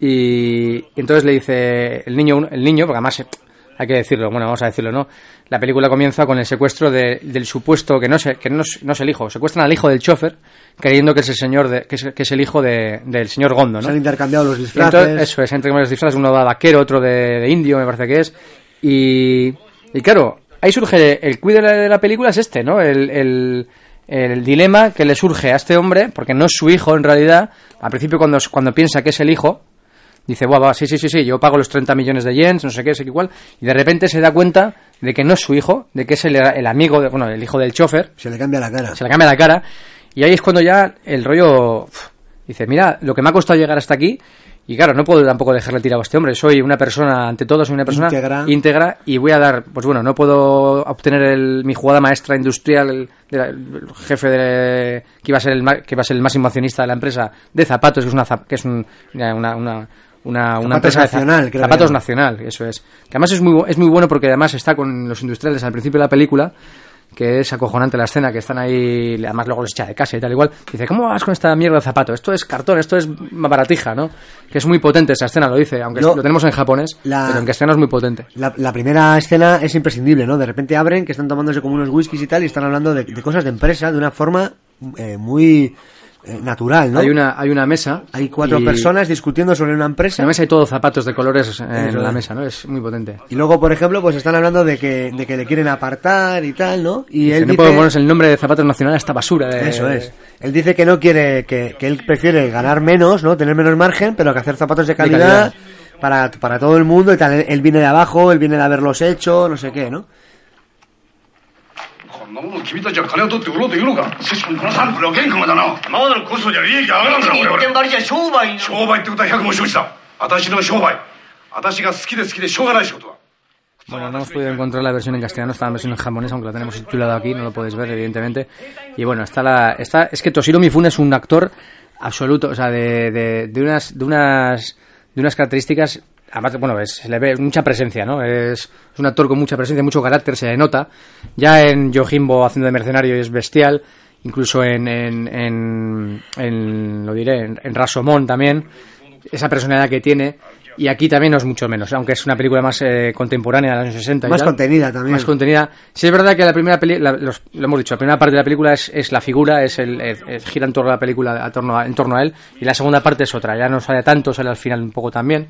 y, y entonces le dice el niño, el niño, porque además eh, hay que decirlo, bueno, vamos a decirlo, ¿no? La película comienza con el secuestro de- del supuesto, que no es, que no es, no es el hijo, secuestran al hijo del chofer, creyendo que es el señor, de, que, es, que es el hijo de- del señor Gondo, ¿no? Se han intercambiado los disfraces. entonces, eso es, entre varios disfraces, uno de vaquero, otro de, de indio, me parece que es. Y, y claro, ahí surge el quid de la, de la película es este, ¿no? El, el, el dilema que le surge a este hombre, porque no es su hijo en realidad, al principio cuando, cuando piensa que es el hijo, dice, guau, va, sí, sí, sí, sí, yo pago los 30 millones de yens, no sé qué, sé qué igual, y de repente se da cuenta de que no es su hijo, de que es el, el amigo, de, bueno, el hijo del chofer, Se le cambia la cara. se le cambia la cara y ahí es cuando ya el rollo dice mira lo que me ha costado llegar hasta aquí y claro no puedo tampoco dejarle tirado a este hombre soy una persona ante todo soy una persona Íntegra. íntegra y voy a dar pues bueno no puedo obtener el- mi jugada maestra industrial el, jefe de que iba a ser el que iba a ser el máximo accionista de la empresa de zapatos que es una que es un- una, una, una una, empresa de Nacional, que zapatos nacional eso es que además es muy es muy bueno porque además está con los industriales al principio de la película que es acojonante la escena, que están ahí, además luego les echa de casa y tal igual. Dice, ¿cómo vas con esta mierda de zapato? Esto es cartón, esto es baratija, ¿no? Que es muy potente esa escena, lo dice, aunque No. lo tenemos en japonés, La- pero en castellano es muy potente. La, la primera escena es imprescindible, ¿no? De repente abren que están tomándose como unos whiskies y tal y están hablando de, de cosas de empresa de una forma eh, muy natural, ¿no? Hay una hay una mesa. Hay cuatro y personas discutiendo sobre una En empresa. la mesa hay todos zapatos de colores en Eso la es. mesa, ¿no? Es muy potente. Y luego, por ejemplo, pues están hablando de que, de que le quieren apartar y tal, ¿no? Y Dice, él no dice... ponerse el nombre de zapatos nacional a esta basura de... Eso es. Él dice que no quiere, que, que él prefiere ganar menos, ¿no? Tener menos margen, pero que hacer zapatos de calidad, calidad. Para, para todo el mundo y tal. Él, él viene de abajo, él viene de haberlos hecho, no sé qué, ¿no? んなもの君たちは金を取って売ろうというのかしかしこのサンプルは原価だな今までのコストじゃ利益上がらんから俺は張りじゃ商売商売ってことは百も承知だ私の商売私が好きで好きでしょうがない仕事だ Bueno, no hemos podido encontrar la versión en castellano, está la versión en japonés, aunque la tenemos titulada aquí, no lo podéis ver, evidentemente. Y bueno, está la, está, es que Toshiro Mifune es un actor absoluto, o sea, de, de, de unas, de unas, de unas características, además, bueno, es, se le ve mucha presencia, ¿no? Es, es un actor con mucha presencia, mucho carácter, se le nota. Ya en Yojimbo haciendo de mercenario es bestial, incluso en, en, en, en lo diré, en, en Rasomón también, esa personalidad que tiene. Y aquí también no es mucho menos, aunque es una película más eh, contemporánea de los años 60. y Más tal. contenida también. Más contenida. Sí es verdad que la primera peli, la- los- lo hemos dicho, la primera parte de la película es, es la figura, es el, es- es- gira en torno a la película, a torno a- en torno a él, y la segunda parte es otra, ya no sale tanto, sale al final un poco también.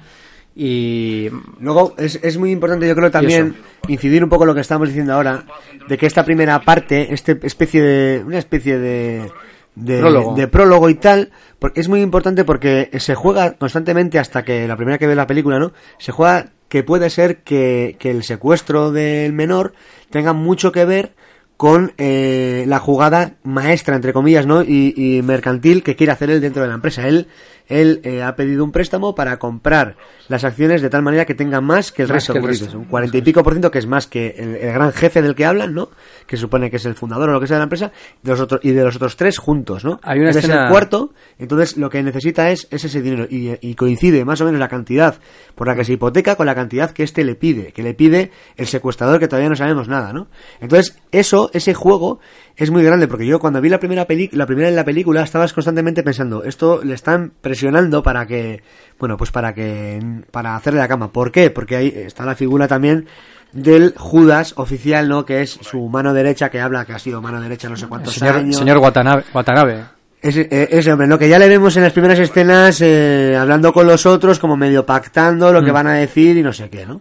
Y Luego es, es muy importante, yo creo también, incidir un poco lo que estamos diciendo ahora, de que esta primera parte, este especie de, una especie de, de Prólogo. de prólogo y tal, porque es muy importante porque se juega constantemente hasta que la primera que ve la película, ¿no? Se juega que puede ser que, que el secuestro del menor tenga mucho que ver con eh, la jugada maestra, entre comillas, ¿no? Y, y mercantil que quiere hacer él dentro de la empresa. Él, él eh, ha pedido un préstamo para comprar las acciones de tal manera que tenga más que el Más resto. que el resto. un cuarenta y pico por ciento, que es más que el, el gran jefe del que hablan, ¿no? Que supone que es el fundador o lo que sea de la empresa, de los otros, y de los otros tres juntos, ¿no? Hay una es el cuarto, entonces lo que necesita es, es ese dinero. Y, y coincide más o menos la cantidad por la que se hipoteca con la cantidad que éste le pide, que le pide el secuestrador que todavía no sabemos nada, ¿no? Entonces, eso, ese juego, es muy grande, porque yo cuando vi la primera peli la primera en la película, estabas constantemente pensando, esto le están presionando para que, bueno, pues para que, para hacerle la cama. ¿Por qué? Porque ahí está la figura también del Judas oficial, ¿no? Que es su mano derecha, que habla que ha sido mano derecha no sé cuántos señor, años. señor Watanabe, Watanabe. Ese, eh, ese hombre, lo que ya le vemos en las primeras escenas eh, hablando con los otros, como medio pactando lo que van a decir y no sé qué, ¿no?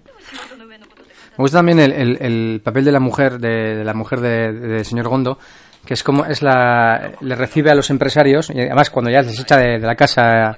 Me gusta también el, el- el papel de la mujer, de, de la mujer de- de- del señor Gondo, que es como es la le recibe a los empresarios y además cuando ya les echa de, de la casa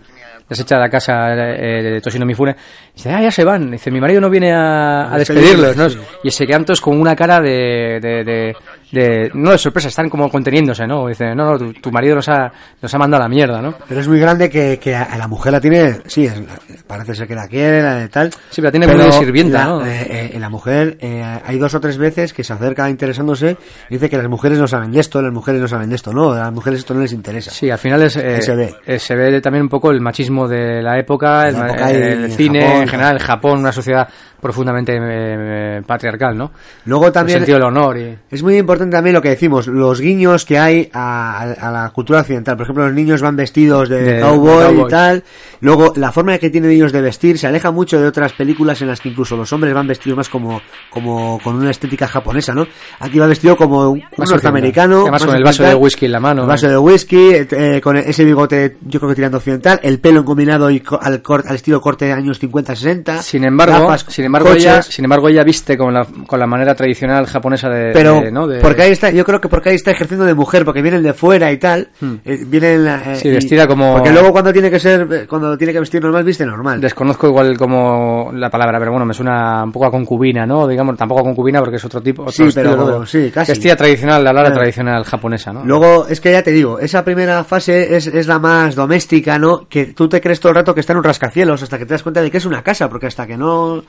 les echa de la casa eh, de Toshino Mifune dice ah ya se van dice mi marido no viene a, a despedirlos ¿no? y se quedan todos con una cara de, de, de- de- no de sorpresa están como conteniéndose no dice no no tu, tu marido nos ha nos ha mandado a la mierda no Pero es muy grande que, que a, la mujer la tiene, sí, es- parece ser que la quiere, la de tal. Sí, pero la tiene muy de sirvienta, la, ¿no? eh, eh, la mujer, eh, hay dos o tres veces que se acerca interesándose y dice que las mujeres no saben de esto, las mujeres no saben de esto, no, a las mujeres esto no les interesa. Sí, al final es, eh, se ve. eh, se ve también un poco el machismo de la época, el, La ma- época el en cine Japón, en general, Japón, una sociedad profundamente eh, patriarcal, ¿no? Luego El también sentido del honor y... es muy importante también lo que decimos, los guiños que hay a, a- a la cultura occidental. Por ejemplo, los niños van vestidos de, De- cowboy, cowboy. y tal. Luego, la forma que tienen ellos de vestir se aleja mucho de otras películas en las que incluso los hombres van vestidos más como, como con una estética japonesa, ¿no? Aquí va vestido como un, Más norteamericano. Además más con el vaso de whisky en la mano. El vaso de whisky, eh, eh, con ese bigote, yo creo que tirando occidental, el pelo combinado y co- al, cor- al estilo corte de años 50-60. Sin embargo, sin embargo coches. ella, sin embargo ella viste con la, con la manera tradicional japonesa de, pero de- ¿no? de- porque ahí está yo creo que porque ahí está ejerciendo de mujer porque vienen de fuera y tal eh, vienen eh, Hmm. Sí, y- vestida como- porque luego cuando tiene que ser eh, cuando tiene que vestir normal viste normal Desconozco igual como la palabra, pero bueno, me suena un poco a concubina, ¿no? Digamos, tampoco a concubina porque es otro tipo, otro Sí, estilo, pero ¿no? sí, casi. Vestida tradicional, la Lara tradicional japonesa, ¿no? luego es que ya te digo esa primera fase es, es la más doméstica no que tú te crees todo el rato que está en un rascacielos hasta que te das cuenta de que es una casa porque hasta que no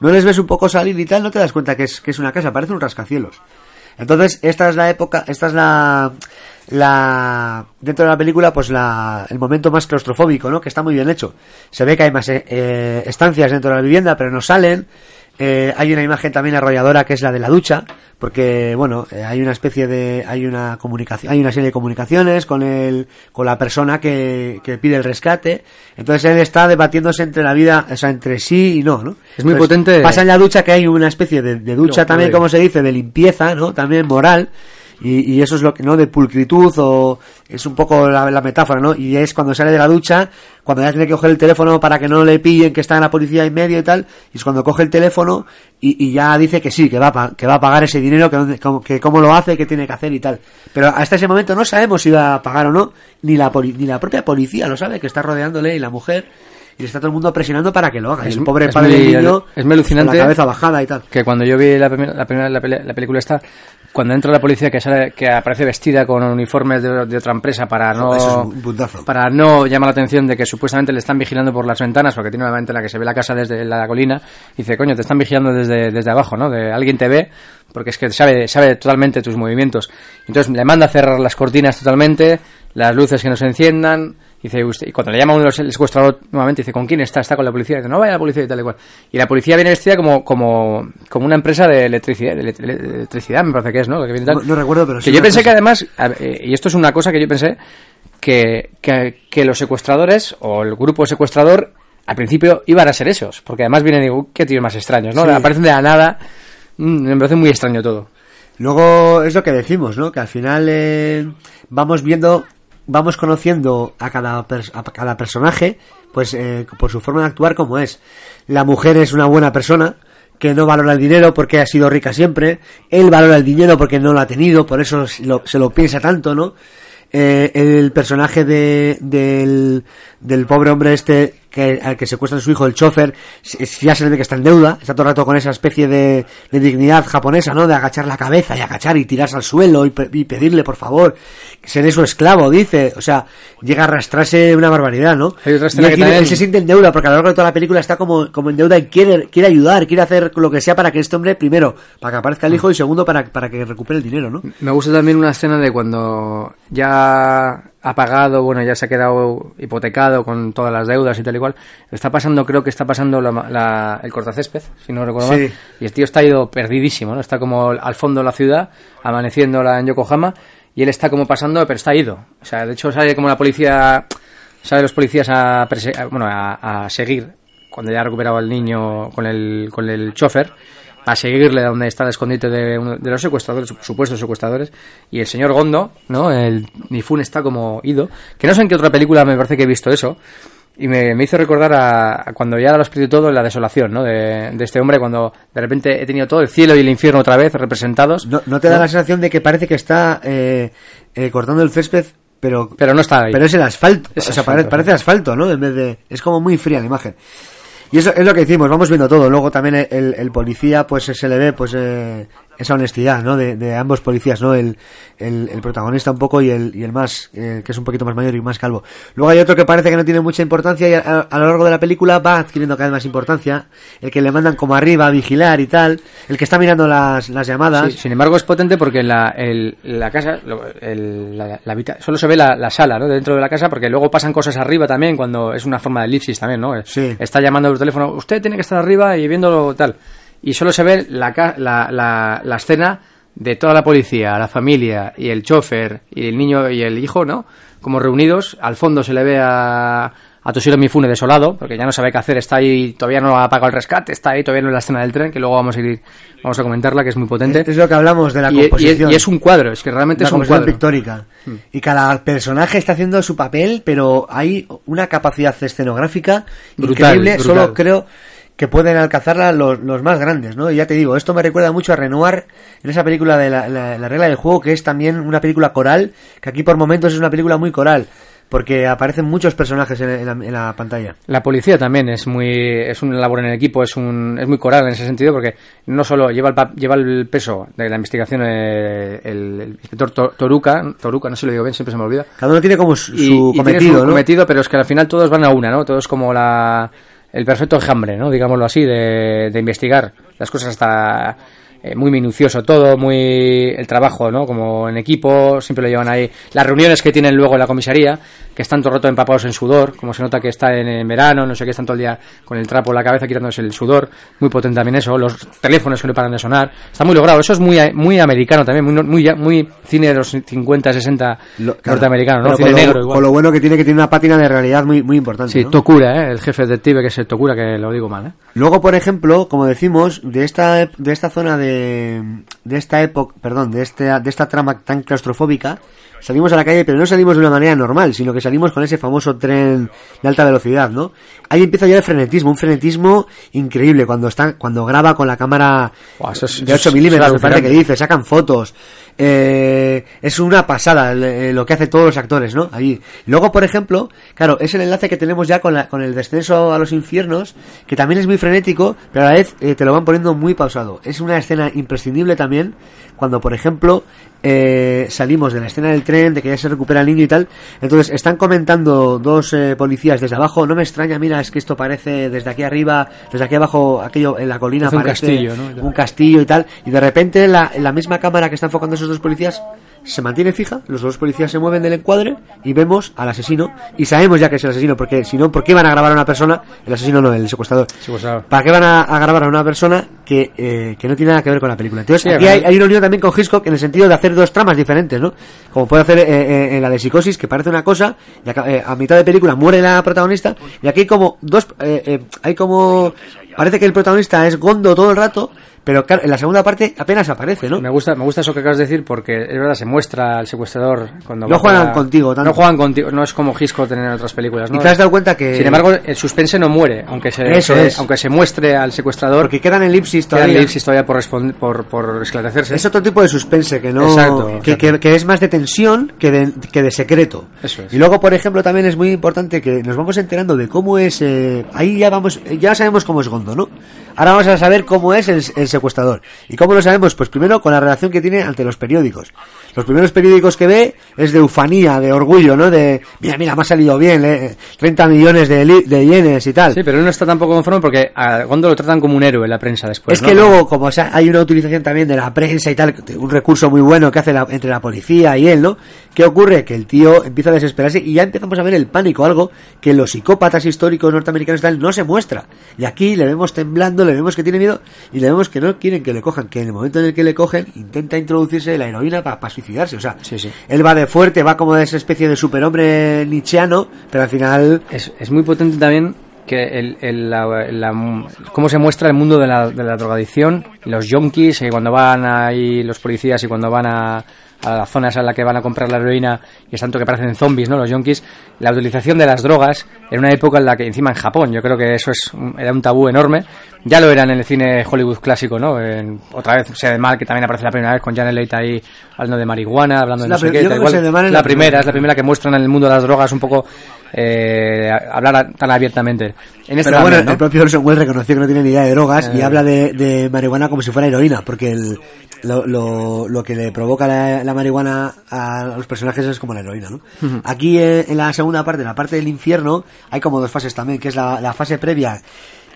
no les ves un poco salir y tal no te das cuenta que es que es una casa parece un rascacielos Entonces, esta es la época, esta es la, dentro de la película, pues la, el momento más claustrofóbico, ¿no? Que está muy bien hecho. Se ve que hay más eh, eh, estancias dentro de la vivienda, pero no salen. Eh, hay una imagen también arrolladora que es la de la ducha, porque bueno, eh, hay una especie de, hay una comunicación, hay una serie de comunicaciones con el, con la persona que, que pide el rescate. Entonces él está debatiéndose entre la vida, o sea, entre sí y no, ¿no? Es muy Entonces, potente. Pasa en la ducha que hay una especie de, de ducha No, también, como se dice, de limpieza, ¿no? También moral. Y, y eso es lo que, ¿no? De pulcritud o es un poco la, la metáfora, ¿no? Y es cuando sale de la ducha, cuando ya tiene que coger el teléfono para que no le pillen que está en la policía en medio y tal, y es cuando coge el teléfono y, y ya dice que sí, que va a, que va a pagar ese dinero, que, que cómo lo hace, que tiene que hacer y tal. Pero hasta ese momento no sabemos si va a pagar o no, ni la, ni la propia policía lo sabe, que está rodeándole y la mujer, y está todo el mundo presionando para que lo haga. Y Es- el pobre es padre muy- del niño, es muy alucinante. con la cabeza bajada y tal. que cuando yo vi la, primera- la película esta cuando entra la policía que sale, que aparece vestida con uniformes de, de otra empresa para no es para no llamar la atención de que supuestamente le están vigilando por las ventanas porque tiene una ventana que se ve la casa desde la colina y dice coño te están vigilando desde, desde abajo no de alguien te ve porque es que sabe sabe totalmente tus movimientos entonces le manda a cerrar las cortinas totalmente las luces que no se enciendan Dice, usted, y cuando le llama uno el secuestrador nuevamente, dice, ¿con quién está? Está con la policía. Dice, no vaya a la policía y tal y cual. Y la policía viene vestida como, como, como una empresa de electricidad, electricidad, me parece que es, ¿no? Que, viene tal. No, no recuerdo, pero sí. Que yo pensé cosa. que además, eh, y esto es una cosa que yo pensé, que, que, que los secuestradores o el grupo secuestrador al principio iban a ser esos, porque además vienen y digo, qué tíos más extraños, ¿no? Sí. Aparecen de la nada, Mm, me parece muy extraño todo. Luego es lo que decimos, ¿no? Que al final eh, vamos viendo, vamos conociendo a cada, a cada personaje, pues eh, por su forma de actuar como es. La mujer es una buena persona, que no valora el dinero porque ha sido rica siempre. Él valora el dinero porque no lo ha tenido, por eso se lo, se lo piensa tanto, ¿no? Eh, el personaje de, del, del pobre hombre este que, al que secuestran su hijo, el chofer, ya se le ve que está en deuda, está todo el rato con esa especie de, de dignidad japonesa, ¿no? De agachar la cabeza y agachar y tirarse al suelo y, pe- y pedirle, por favor, que seré su esclavo, dice. O sea, llega a arrastrarse una barbaridad, ¿no? Hay otra Y que también- él se siente en deuda porque a lo largo de toda la película está como, como en deuda y quiere, quiere ayudar, quiere hacer lo que sea para que este hombre, primero, para que aparezca el hijo y segundo, para, para que recupere el dinero, ¿no? Me gusta también una escena de cuando ya ha pagado, bueno, ya se ha quedado hipotecado con todas las deudas y tal y cual. Está pasando, creo que está pasando la, la- el cortacésped, si no recuerdo Sí. mal. Y el tío está ido perdidísimo, ¿no? Está como al fondo de la ciudad, amaneciendo la- en Yokohama, y él está como pasando, pero está ido. O sea, de hecho sale como la policía, sale los policías a- bueno, a, a seguir cuando ya ha recuperado al niño con el, con el chofer a seguirle donde está el escondite de, uno de los secuestradores, sup- supuestos secuestradores, y el señor Gondo, ¿no? El Nifun está como ido, que no sé en qué otra película me parece que he visto eso, y me, me hizo recordar a, a cuando ya lo has perdido todo en la desolación, ¿no? De, de este hombre cuando de repente he tenido todo el cielo y el infierno otra vez representados, ¿No, no te da la sensación de que parece que está eh, eh, cortando el césped, pero, pero no está ahí. pero es el asfalto? Es o sea, asfalto, pare- parece asfalto, ¿no? En vez de... Es como muy fría la imagen. Y eso es lo que decimos, vamos viendo todo. Luego también el, el policía, pues se le ve pues eh, esa honestidad, ¿no? De, de ambos policías, ¿no? El, el, el protagonista un poco y el, y el más, eh, que es un poquito más mayor y más calvo. Luego hay otro que parece que no tiene mucha importancia y a, lo largo de la película va adquiriendo cada vez más importancia. El que le mandan como arriba a vigilar y tal. El que está mirando las, las llamadas. Sí, sin embargo, es potente porque la, el- la casa, lo- el- la, la solo se ve la, la sala, ¿no? Dentro de la casa, porque luego pasan cosas arriba también, cuando es una forma de elipsis también, ¿no? Sí. Está llamando por teléfono, usted tiene que estar arriba y viéndolo tal. Y solo se ve la, la, la, la escena de toda la policía, la familia y el chofer y el niño y el hijo, ¿no? Como reunidos. Al fondo se le ve a, a Toshiro Mifune desolado, porque ya no sabe qué hacer, está ahí, todavía no ha pagado el rescate, está ahí todavía no en la escena del tren, que luego vamos a ir, vamos a comentarla, que es muy potente. Es, lo que hablamos de la Y- y, es, composición. y es un cuadro, es que realmente la es un cuadro. pictórica. Hmm. Y cada personaje está haciendo su papel, pero hay una capacidad escenográfica Brutal, increíble. brutal. Solo creo que pueden alcanzarla los, los más grandes, ¿no? Y ya te digo, esto me recuerda mucho a Renoir en esa película de la, la- la regla del juego, que es también una película coral, que aquí por momentos es una película muy coral, porque aparecen muchos personajes en, en la, en la pantalla. La policía también es muy es un labor en equipo, es un es muy coral en ese sentido porque no solo lleva el lleva el peso de la investigación eh, el, el inspector To- Toruca, Toruca, no sé si lo digo bien, siempre se me olvida. Cada uno tiene como su, y, su y tiene cometido, su ¿no? cometido, pero es que al final todos van a una, ¿no? Todos como la el perfecto enjambre, ¿no? Digámoslo así, de, de investigar las cosas hasta eh, muy minucioso todo, muy el trabajo, ¿no? Como en equipo, siempre lo llevan ahí. Las reuniones que tienen luego en la comisaría, que están todo el rato empapados en sudor, como se nota que está en, en verano, no sé qué, están todo el día con el trapo en la cabeza quitándose el sudor, muy potente también eso, los teléfonos que no paran de sonar, está muy logrado, eso es muy muy americano también, muy muy, muy cine de los 50, 60 Lo- claro. norteamericano, ¿no? Cine con lo- negro igual. Con lo bueno que tiene que tiene una pátina de realidad muy, muy importante. Sí, ¿no? Tokura, ¿eh? el jefe detective que es el Tokura, que lo digo mal. ¿eh? Luego, por ejemplo, como decimos, de esta de esta zona de de esta época, perdón, de este de esta trama tan claustrofóbica, salimos a la calle, pero no salimos de una manera normal, sino que salimos con ese famoso tren de alta velocidad, ¿no? Ahí empieza ya el frenetismo, un frenetismo increíble cuando está cuando graba con la cámara Buah, eso es- de eso 8 es- milímetros, me parece que dice, sacan fotos. Eh, es una pasada eh, lo que hacen todos los actores, ¿no? Ahí. Luego, por ejemplo, claro, es el enlace que tenemos ya con, la, con el descenso a los infiernos, que también es muy frenético, pero a la vez eh, te lo van poniendo muy pausado. Es una escena imprescindible también cuando, por ejemplo, eh, salimos de la escena del tren, de que ya se recupera el niño y tal. Entonces, están comentando dos eh, policías desde abajo. No me extraña, mira, es que esto parece desde aquí arriba, desde aquí abajo, aquello en la colina Parece un castillo, ¿no? un castillo y tal. Y de repente, la, la misma cámara que está enfocando esos dos policías se mantiene fija, los dos policías se mueven del encuadre y vemos al asesino y sabemos ya que es el asesino, porque si no, ¿por qué van a grabar a una persona? El asesino no, el secuestrador. Secuestrador. ¿Para qué van a, a grabar a una persona que, eh, que no tiene nada que ver con la película? Entonces, Sí, aquí hay, hay una unión también con Hitchcock en el sentido de hacer dos tramas diferentes, ¿no? Como puede hacer eh, eh, en la de Psicosis, que parece una cosa, y acá- eh, a mitad de película muere la protagonista, y aquí hay como dos, eh, eh, hay como, parece que el protagonista es Gondo todo el rato, pero claro, en la segunda parte apenas aparece, ¿no? Me gusta, me gusta eso que acabas de decir porque es verdad, se muestra al secuestrador cuando No juegan contigo tanto. No juegan contigo, no es como Hitchcock en otras películas, ¿no? Y te has dado cuenta que... Sin embargo, el suspense no muere, aunque se, Eso se- es. aunque se muestre al secuestrador, Porque quedan elipsis todavía. elipsis todavía por, respond- por, por esclarecerse. Es otro tipo de suspense que no Exacto, que, exacto. que- que es más de tensión que de, que de secreto. Eso es. Y luego, por ejemplo, también es muy importante que nos vamos enterando de cómo es eh, ahí ya vamos ya sabemos cómo es Gondo, ¿no? Ahora vamos a saber cómo es el, el secuestrador. ¿Y cómo lo sabemos? Pues primero con la relación que tiene ante los periódicos. Los primeros periódicos que ve es de ufanía, de orgullo, ¿no? De, mira, mira, me ha salido bien, eh, 30 millones de, de yenes y tal. Sí, pero él no está tampoco conforme porque a Gondo lo tratan como un héroe en la prensa después. es ¿no? que luego, como o sea, hay una utilización también de la prensa y tal, un recurso muy bueno que hace la- entre la policía y él, ¿no? ¿Qué ocurre? Que el tío empieza a desesperarse y ya empezamos a ver el pánico, algo que los psicópatas históricos norteamericanos y tal no se muestra. Y aquí le vemos temblando, le vemos que tiene miedo y le vemos que no quieren que le cojan, que en el momento en el que le cogen intenta introducirse la heroína para suicidarse. O sea, Sí, sí. él va de fuerte, va como de esa especie de superhombre nietzscheano, pero al final Es, es muy potente también que el, el- la- la- cómo se muestra el mundo de la, de la drogadicción, los yonkis, y cuando van ahí los policías y cuando van a, a las zonas en las que van a comprar la heroína y es tanto que parecen zombies, ¿no? Los yonkis, la utilización de las drogas en una época en la que encima en Japón, yo creo que eso es un- era un tabú enorme, ya lo era en el cine Hollywood clásico, ¿no? En- otra vez, sea de mal que también aparece la primera vez con Janet Leigh ahí hablando de marihuana, hablando de La no sé qué, igual. La la primera, primera. es la primera que muestran en el mundo de las drogas un poco eh, a- hablar a- tan abiertamente. En este Pero bueno, el propio Orson Welles reconoció que no tiene ni idea de drogas y Eh. habla de, de marihuana como si fuera heroína, porque el, lo, lo, lo que le provoca la, la marihuana a los personajes es como la heroína, ¿no? Aquí eh, en la segunda parte, en la parte del infierno, hay como dos fases también, que es la, la fase previa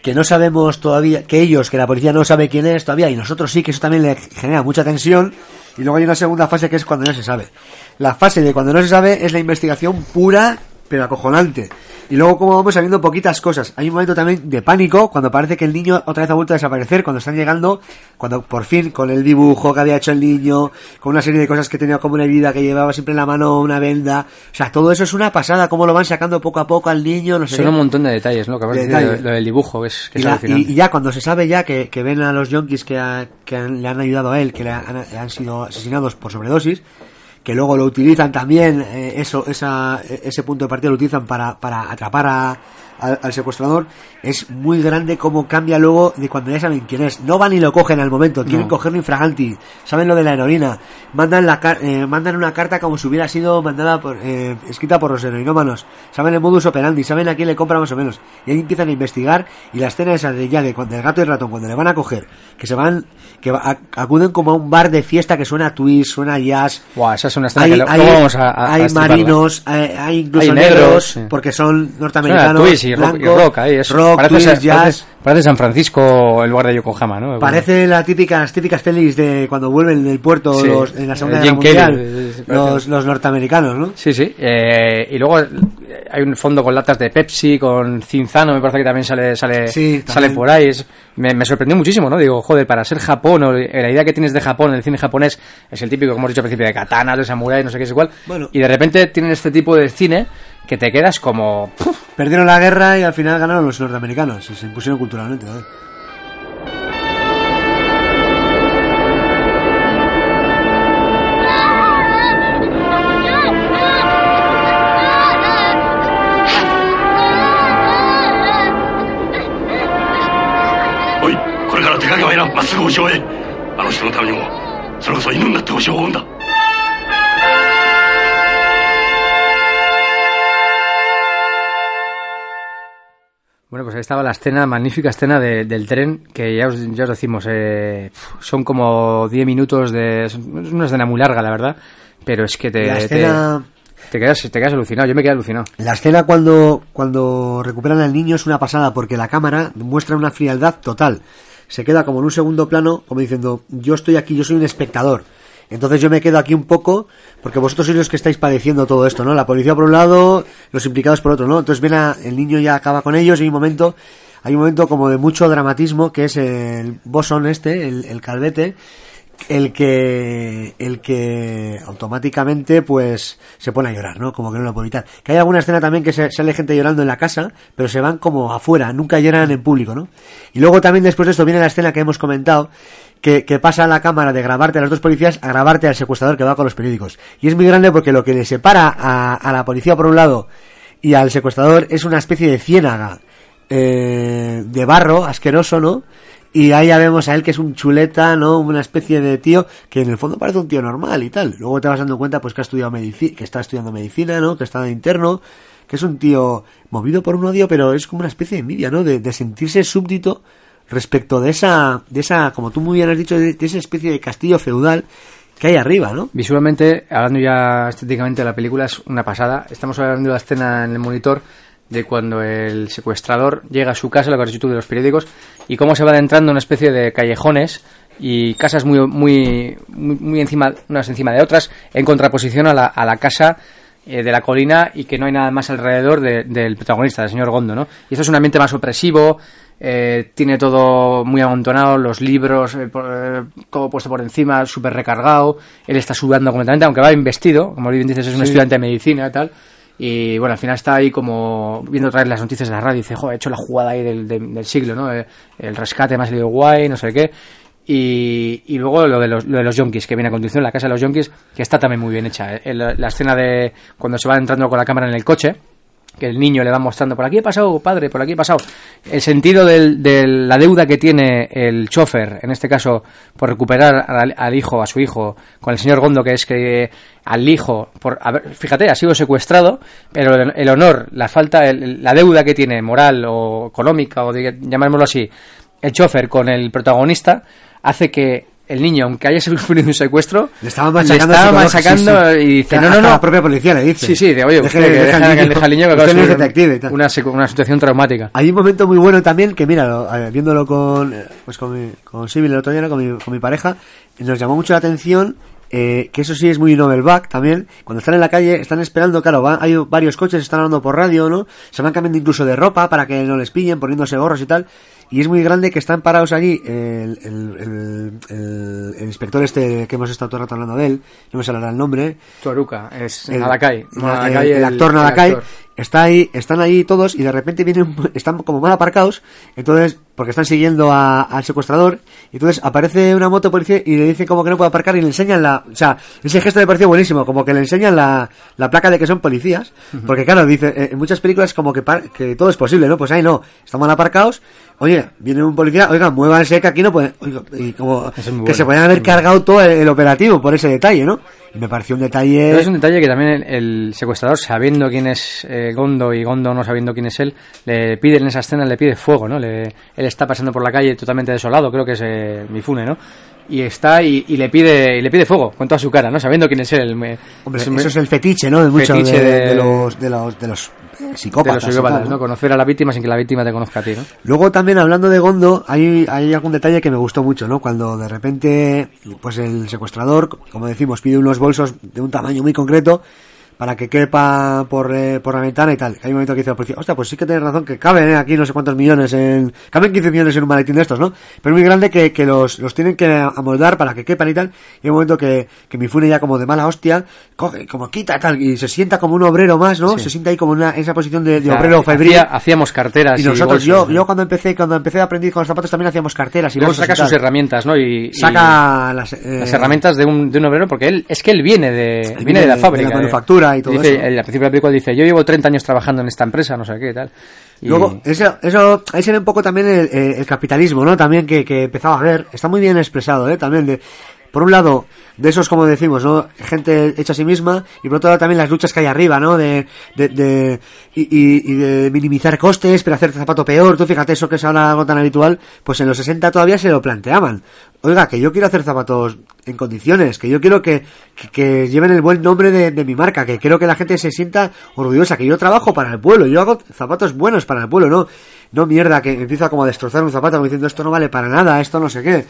que no sabemos todavía, que ellos, que la policía no sabe quién es todavía, y nosotros sí, que eso también le genera mucha tensión, y luego hay una segunda fase que es cuando no se sabe. La fase de cuando no se sabe es la investigación pura, pero acojonante. Y luego como vamos sabiendo poquitas cosas. Hay un momento también de pánico cuando parece que el niño otra vez ha vuelto a desaparecer, cuando están llegando, cuando por fin con el dibujo que había hecho el niño, con una serie de cosas que tenía como una herida, que llevaba siempre en la mano una venda. O sea, todo eso es una pasada, cómo lo van sacando poco a poco al niño, no sé Son qué. un montón de detalles, ¿no? Que de lo, lo del dibujo, que es, que Y, es la- alucinante. y- y ya cuando se sabe ya que, que ven a los yonkis que, ha- que han- le han ayudado a él, que le han, han sido asesinados por sobredosis, que luego lo utilizan también, eh, eso, esa, ese punto de partida lo utilizan para, para atrapar a- al, al secuestrador, es muy grande cómo cambia luego de cuando ya saben quién es. No van y lo cogen al momento, quieren No. cogerlo infraganti, saben lo de la heroína, mandan, la, eh, mandan una carta como si hubiera sido mandada por, eh, escrita por los heroinómanos, saben el modus operandi, saben a quién le compra más o menos, y ahí empiezan a investigar, y la escena esa de ya de cuando el gato y el ratón, cuando le van a coger, que se van, que va- ac- acuden como a un bar de fiesta que suena twist, suena jazz, Buah, esa es una escena hay, que lo- hay- vamos a, a- a hay marinos, hay, hay incluso Hay negros, negros, sí. porque son norteamericanos, twist y rock, y rock ahí, es- rock, parece, twist, jazz. parece- parece San Francisco el lugar de Yokohama, ¿no? Parece la típica, las típicas pelis de cuando vuelven del puerto Sí. los- en la Segunda Eh, Guerra Kelly, Mundial, parece. los, los norteamericanos, ¿no? Sí, sí. eh, y luego eh, hay un fondo con latas de Pepsi, con Cinzano, me parece que también sale sale Sí, sale por ahí. Es- me, me sorprendió muchísimo, ¿no? Digo, joder, para ser Japón, o eh, la idea que tienes de Japón, el cine japonés, es el típico, como hemos dicho al principio, de katanas, de samuráis, no sé qué es igual. Bueno. Y de repente tienen este tipo de cine que te quedas como... ¡puf! Perdieron la guerra y al final ganaron los norteamericanos y se impusieron culturalmente. ¿No? おいこれから手加減はいらんまっすぐ後ろへあの人のためにもそれこそ犬になって保証を追うんだ Bueno, pues ahí estaba la escena, magnífica escena de- del tren, que ya os, ya os decimos, eh, son como 10 minutos de... Es una escena muy larga, la verdad, pero es que te... La te- Te, quedas, te quedas alucinado, yo me quedé alucinado. la escena cuando, cuando recuperan al niño es una pasada porque la cámara muestra una frialdad total. Se queda como en un segundo plano, como diciendo, yo estoy aquí, yo soy un espectador. Entonces yo me quedo aquí un poco, porque vosotros sois los que estáis padeciendo todo esto, ¿no? La policía por un lado, los implicados por otro, ¿no? Entonces ven a, el niño ya acaba con ellos y hay un momento, hay un momento como de mucho dramatismo, que es el Boson este, el, el calvete, el que el que automáticamente pues se pone a llorar, ¿no? Como que no lo puede evitar. Que hay alguna escena también que se, sale gente llorando en la casa, pero se van como afuera, nunca lloran en público, ¿no? Y luego también después de esto viene la escena que hemos comentado, que, que pasa la cámara de grabarte a los dos policías a grabarte al secuestrador que va con los periódicos. Y es muy grande porque lo que le separa a, a la policía por un lado y al secuestrador es una especie de ciénaga eh, de barro asqueroso, ¿no? Y ahí ya vemos a él que es un chuleta, ¿no? Una especie de tío que en el fondo parece un tío normal y tal. Luego te vas dando cuenta pues que ha estudiado medicina, que está estudiando medicina, ¿no? Que está de interno, que es un tío movido por un odio, pero es como una especie de envidia, ¿no? De, de sentirse súbdito respecto de esa, de esa, como tú muy bien has dicho, de, de esa especie de castillo feudal que hay arriba, ¿no? Visualmente, hablando ya estéticamente de la película, es una pasada. Estamos hablando de la escena en el monitor de cuando el secuestrador llega a su casa, lo que de los periódicos, y cómo se va adentrando en una especie de callejones y casas muy, muy, muy, muy encima, unas encima de otras, en contraposición a la, a la casa eh, de la colina y que no hay nada más alrededor de- del protagonista, del señor Gondo, ¿no? Y esto es un ambiente más opresivo, eh, tiene todo muy amontonado, los libros, eh, por- eh, todo puesto por encima, súper recargado, él está sudando completamente, aunque va bien vestido, como bien dices, es un estudiante de medicina y tal, y bueno, al final está ahí como viendo otra vez las noticias de la radio y dice, joder, he hecho la jugada ahí del, del- del siglo, ¿no? Eh, El rescate me ha salido guay, no sé qué. Y, y luego lo de los, lo de los yonkis, que viene a continuación, la casa de los yonkis, que está también muy bien hecha. El- La, escena de cuando se va entrando con la cámara en el coche, que el niño le va mostrando, por aquí he pasado, padre, por aquí he pasado. El sentido de la deuda que tiene el chofer, en este caso, por recuperar al, al hijo, a su hijo, con el señor Gondo, que es que al hijo, por, a fíjate, ha sido secuestrado, pero el, el honor, la falta, el- la deuda que tiene moral o económica, o de- llamémoslo así, el chofer con el protagonista, hace que el niño, aunque haya sufrido un secuestro, Le estaban machacando le estaba sí, machacando sí. y dice, no, no, no. la propia policía le dice. Sí, sí, de, oye, usted, que deja, al que niño. deja al niño que acaba de detective una, una situación traumática. Hay un momento muy bueno también que, mira, lo- viéndolo con, eh, pues con, mi, con Sibyl el otro día, ¿no? con, mi, con mi pareja, nos llamó mucho la atención eh, que eso sí es muy novelback también. Cuando están en la calle, están esperando, claro, va- hay varios coches, están hablando por radio, ¿no? Se van cambiando incluso de ropa para que no les pillen, poniéndose gorros y tal. Y es muy grande que están parados allí el, el, el, el- inspector este que hemos estado todo el rato hablando de él, no me saldrá el nombre, Tuaruca, es Nadakai. el- Nadakai, el actor Nadakai actor. está ahí, están ahí todos y de repente vienen, están como mal aparcados, entonces, porque están siguiendo a- al secuestrador, y entonces aparece una moto policía y le dice como que no puede aparcar y le enseñan la, o sea, ese gesto me pareció buenísimo, como que le enseñan la, la placa de que son policías, porque claro, dice, eh, en muchas películas como que, que todo es posible, ¿no? Pues ahí no, están mal aparcados, oye, viene un policía, oiga, muévanse que aquí no pueden, oiga, y como que se podían haber cargado todo el, el operativo por ese detalle, ¿no? Y me pareció un detalle... Pero es un detalle que también el, el secuestrador, sabiendo quién es eh, Gondo y Gondo no sabiendo quién es él, le pide en esa escena, le pide fuego, ¿no? Le- él está pasando por la calle totalmente desolado, creo que es eh, Mifune, ¿no? Y está y, y le pide y le pide fuego con toda su cara, ¿no? Sabiendo quién es él. me- Hombre, eso es el fetiche, ¿no? De muchos de, Fetiche de- de los de los de los de psicópatas. los y psicópatas, tal, ¿no? ¿no? Conocer a la víctima sin que la víctima te conozca a ti, ¿no? Luego también hablando de Gondo, hay, hay algún detalle que me gustó mucho, ¿no? Cuando de repente, pues el secuestrador, como decimos, pide unos bolsos de un tamaño muy concreto para que quepa por, eh, por la ventana y tal. Hay un momento que dice la policía, hostia, pues sí que tienes razón, que caben eh, aquí no sé cuántos millones en... Caben 15 millones en un maletín de estos, ¿no? Pero es muy grande que, que los, los tienen que amoldar para que quepan y tal. Y hay un momento que, que Mifune ya como de mala hostia, coge, como quita tal, y se sienta como un obrero más, ¿no? Sí. Se sienta ahí como en una- esa posición de, de O sea, obrero febril. hacía- hacíamos carteras Y nosotros, bolsos, yo, ¿no? yo cuando empecé, cuando empecé a aprender con los zapatos también hacíamos carteras y bolsos saca y sus herramientas, ¿no? Y, y saca las, eh, las herramientas de un, de un obrero, porque él es que él viene de, viene, viene de la fábrica. de la manufactura y todo dice, eso. el- al principio de la película dice, yo llevo 30 años trabajando en esta empresa, no sé qué y tal. Y- Luego, eso, eso, ahí se ve un poco también el, el- el capitalismo, ¿no? También que, que empezaba a ver, está muy bien expresado, ¿eh? También de, por un lado, de esos, como decimos, ¿no? Gente hecha a sí misma, y por otro lado también las luchas que hay arriba, ¿no? De, de, de y, y- y de minimizar costes, pero hacer zapato peor. Tú fíjate, eso que es ahora algo tan habitual, pues en los 60 todavía se lo planteaban. Oiga, que yo quiero hacer zapatos en condiciones, que yo quiero que, que, que lleven el buen nombre de, de mi marca, que quiero que la gente se sienta orgullosa, que yo trabajo para el pueblo, yo hago zapatos buenos para el pueblo, no, no mierda, que empieza como a destrozar un zapato, como diciendo esto no vale para nada, esto no sé qué.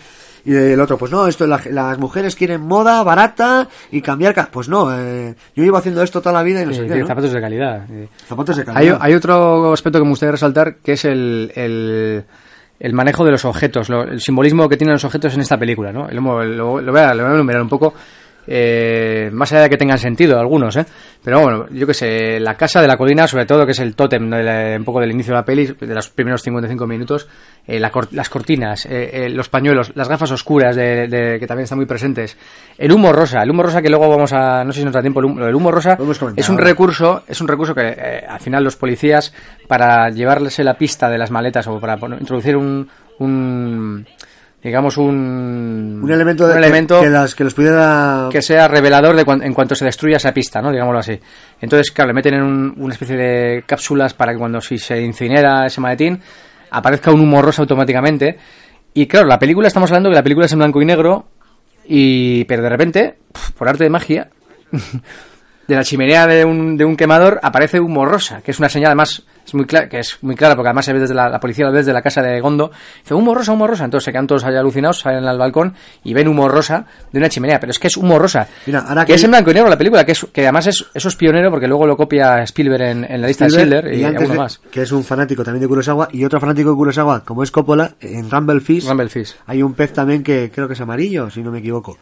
Y el otro, pues no, esto la- las mujeres quieren moda barata y cambiar. ca- Pues no, eh, yo llevo haciendo esto toda la vida y no sé qué. ¿no? zapatos de calidad. eh. Zapatos de Hay, calidad. hay otro aspecto que me gustaría resaltar, que es el, el, el manejo de los objetos, lo- el simbolismo que tienen los objetos en esta película, ¿no? Lo, lo- voy a enumerar un poco, eh, más allá de que tengan sentido algunos, ¿eh? Pero bueno, yo que sé, la casa de la colina, sobre todo, que es el tótem de la- un poco del inicio de la peli, de los primeros 55 minutos, eh, la cor- las cortinas, eh, eh, los pañuelos, las gafas oscuras de, de- que también están muy presentes, el humo rosa, el humo rosa que luego vamos a, no sé si nos da tiempo, el humo, el humo rosa es un recurso, es un recurso que al final los policías para llevarles la pista de las maletas o para introducir un, un digamos un un elemento, un que- elemento que, las, que los pudiera. que sea revelador de cuan- en cuanto se destruya esa pista, ¿no? Digámoslo así. Entonces, claro, le meten en un- una especie de cápsulas para que cuando si se incinera ese maletín aparezca un humo rosa automáticamente. Y claro, la película, estamos hablando que la película es en blanco y negro, y pero de repente, por arte de magia, de la chimenea de un, de un quemador aparece humo rosa, que es una señal además es muy clara, que es muy clara porque además se ve desde la, la policía lo ve desde la casa de Gondo, dice humo rosa, humo rosa, entonces se quedan todos ahí alucinados, salen al balcón y ven humo rosa de una chimenea, pero es que es humo rosa, Mira, ahora que que- es en blanco y negro la película, que, es, que además es, eso es pionero porque luego lo copia Spielberg en, en la lista de Schindler y, antes alguno de- más. que es un fanático también de Kurosawa, y otro fanático de Kurosawa, como es Coppola, en Rumble Fish, Rumble Fish. hay un pez también que creo que es amarillo, si no me equivoco.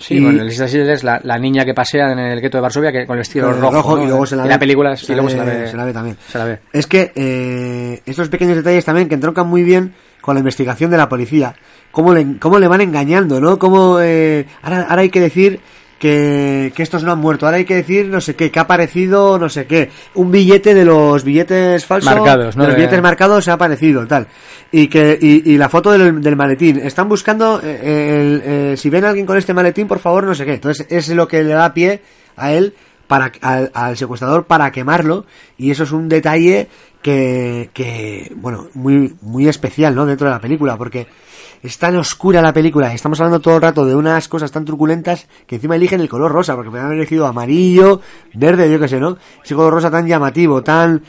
Sí, Y- bueno, la lista de Schindler es la, la niña que pasea en el gueto de Varsovia que con el vestido rojo, ¿no? y luego se la ve. película y luego se la ve, se la ve también. se la ve. Es que eh, estos pequeños detalles también que entroncan muy bien con la investigación de la policía. Cómo le, cómo le van engañando, ¿no? Cómo, eh, ahora, ahora hay que decir que, que estos no han muerto. Ahora hay que decir no sé qué, que ha aparecido no sé qué. Un billete de los billetes falsos. Marcados, ¿no? De los billetes marcados ha aparecido, tal. Y que y, y la foto del, del maletín. Están buscando, eh, el, eh, si ven a alguien con este maletín, por favor, no sé qué. Entonces es lo que le da pie a él para al, al secuestrador para quemarlo y eso es un detalle que, que bueno muy muy especial no dentro de la película porque es tan oscura la película estamos hablando todo el rato de unas cosas tan truculentas que encima eligen el color rosa porque podrían haber elegido amarillo verde yo qué sé no ese color rosa tan llamativo tan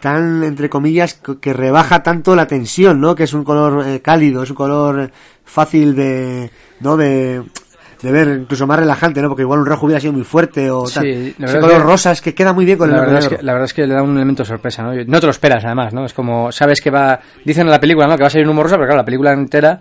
tan entre comillas que rebaja tanto la tensión no que es un color eh, cálido es un color fácil de no de de ver incluso más relajante, ¿no? Porque igual un rojo hubiera sido muy fuerte o Sí, tal. la Ese verdad color es que- rosa es que queda muy bien con la el verdad, es que, la verdad es que le da un elemento de sorpresa, ¿no? No te lo esperas, además, ¿no? Es como, sabes que va... Dicen en la película, ¿no? Que va a salir un humo rosa, pero claro, la película entera,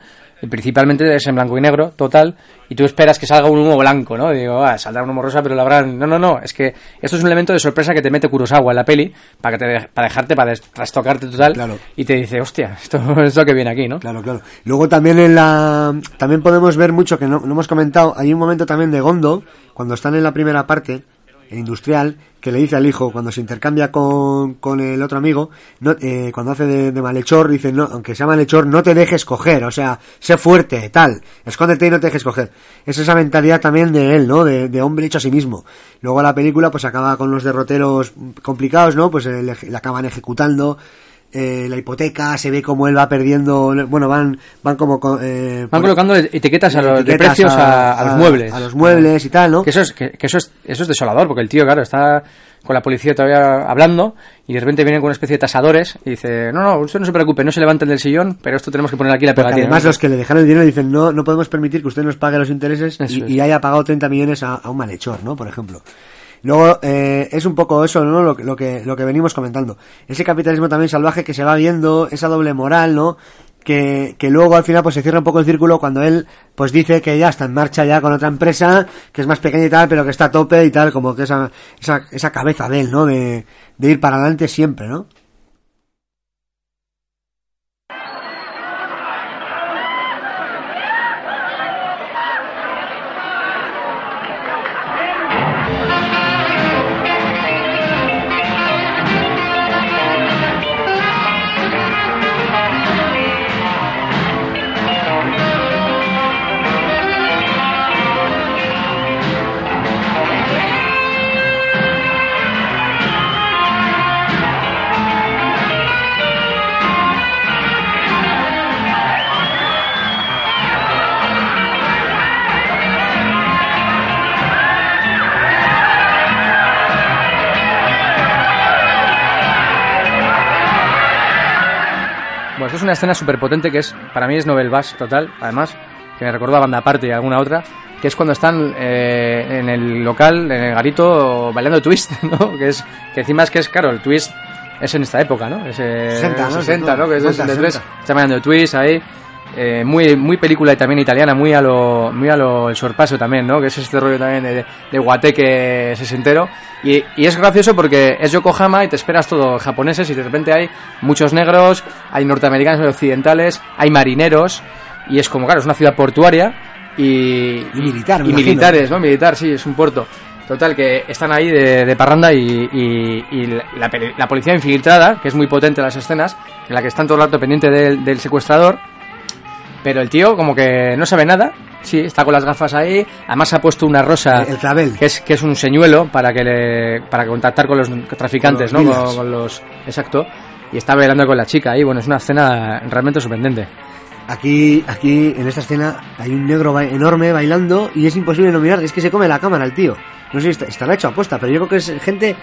principalmente es en blanco y negro, total, y tú esperas que salga un humo blanco, ¿no? Y digo, ah, saldrá un humo rosa, pero lo habrán... No, no, no, es que esto es un elemento de sorpresa que te mete Kurosawa en la peli, para, que te, para dejarte, para trastocarte total, Claro. y te dice, hostia, esto es lo que viene aquí, ¿no? Claro, claro. Luego también en la también podemos ver mucho que no, no hemos comentado, hay un momento también de Gondo cuando están en la primera parte industrial que le dice al hijo cuando se intercambia con, con el otro amigo no, eh, cuando hace de, malhechor dice no aunque sea malhechor no te dejes coger o sea sé fuerte tal escóndete y no te dejes coger es esa mentalidad también de él no de, de hombre hecho a sí mismo. Luego la película pues acaba con los derroteros complicados no pues le, le acaban ejecutando eh, la hipoteca, se ve como él va perdiendo, bueno, van, van como, co- eh, Van colocando etiquetas a los, de precios a, a los muebles. a los muebles y tal, ¿no? Que eso es, que, que eso es, eso es desolador, porque el tío, claro, está con la policía todavía hablando y de repente vienen con una especie de tasadores y dice, no, no, usted no se preocupe, no se levanten del sillón, pero esto tenemos que poner aquí la pegatina. además ¿no? los que le dejaron el dinero dicen no no podemos permitir que usted nos pague los intereses y, haya pagado 30 millones a, a un malhechor, ¿no? Por ejemplo. Luego eh, es un poco eso, ¿no? Lo, que- lo que lo que venimos comentando. Ese capitalismo también salvaje que se va viendo, esa doble moral, ¿no? Que, que luego al final pues se cierra un poco el círculo cuando él pues dice que ya está en marcha ya con otra empresa que es más pequeña y tal pero que está a tope y tal como que esa esa, esa cabeza de él no de, de ir para adelante siempre no Pues es una escena súper potente que es, para mí es novel bass total, además, que me recuerda a Banda Aparte y alguna otra, que es cuando están eh, en el local, en el garito, bailando twist, ¿no? Que es, que encima es que es, claro, el twist es en esta época, ¿no? Es, eh, 60, ¿no? 60, ¿no? Que es del 60, 63, 60. está bailando twist ahí. Eh, muy muy película también italiana, muy a lo muy a lo el sorpaso también, ¿no? Que es este rollo también de, de guateque sesentero y, y es gracioso porque es Yokohama y te esperas todo japoneses y de repente hay muchos negros, hay norteamericanos, hay occidentales, hay marineros y es como claro, es una ciudad portuaria y, Y militar, y militares, ¿no? Militar, sí, es un puerto. Total, que están ahí de, de parranda y, y- y la, la policía infiltrada, que es muy potente en las escenas, en la que están todo el rato pendiente del, del secuestrador, pero el tío como que no sabe nada, sí, está con las gafas ahí, además ha puesto una rosa El clavel. que es que es un señuelo para que le para contactar con los traficantes, Con ¿no? los Con, dealers. con los exacto. Y está bailando con la chica ahí, bueno, es una escena realmente sorprendente. Aquí, aquí, en esta escena, hay un negro ba- enorme bailando y es imposible no mirar, es que se come la cámara el tío. No sé si está- estará hecho aposta, pero yo creo que es gente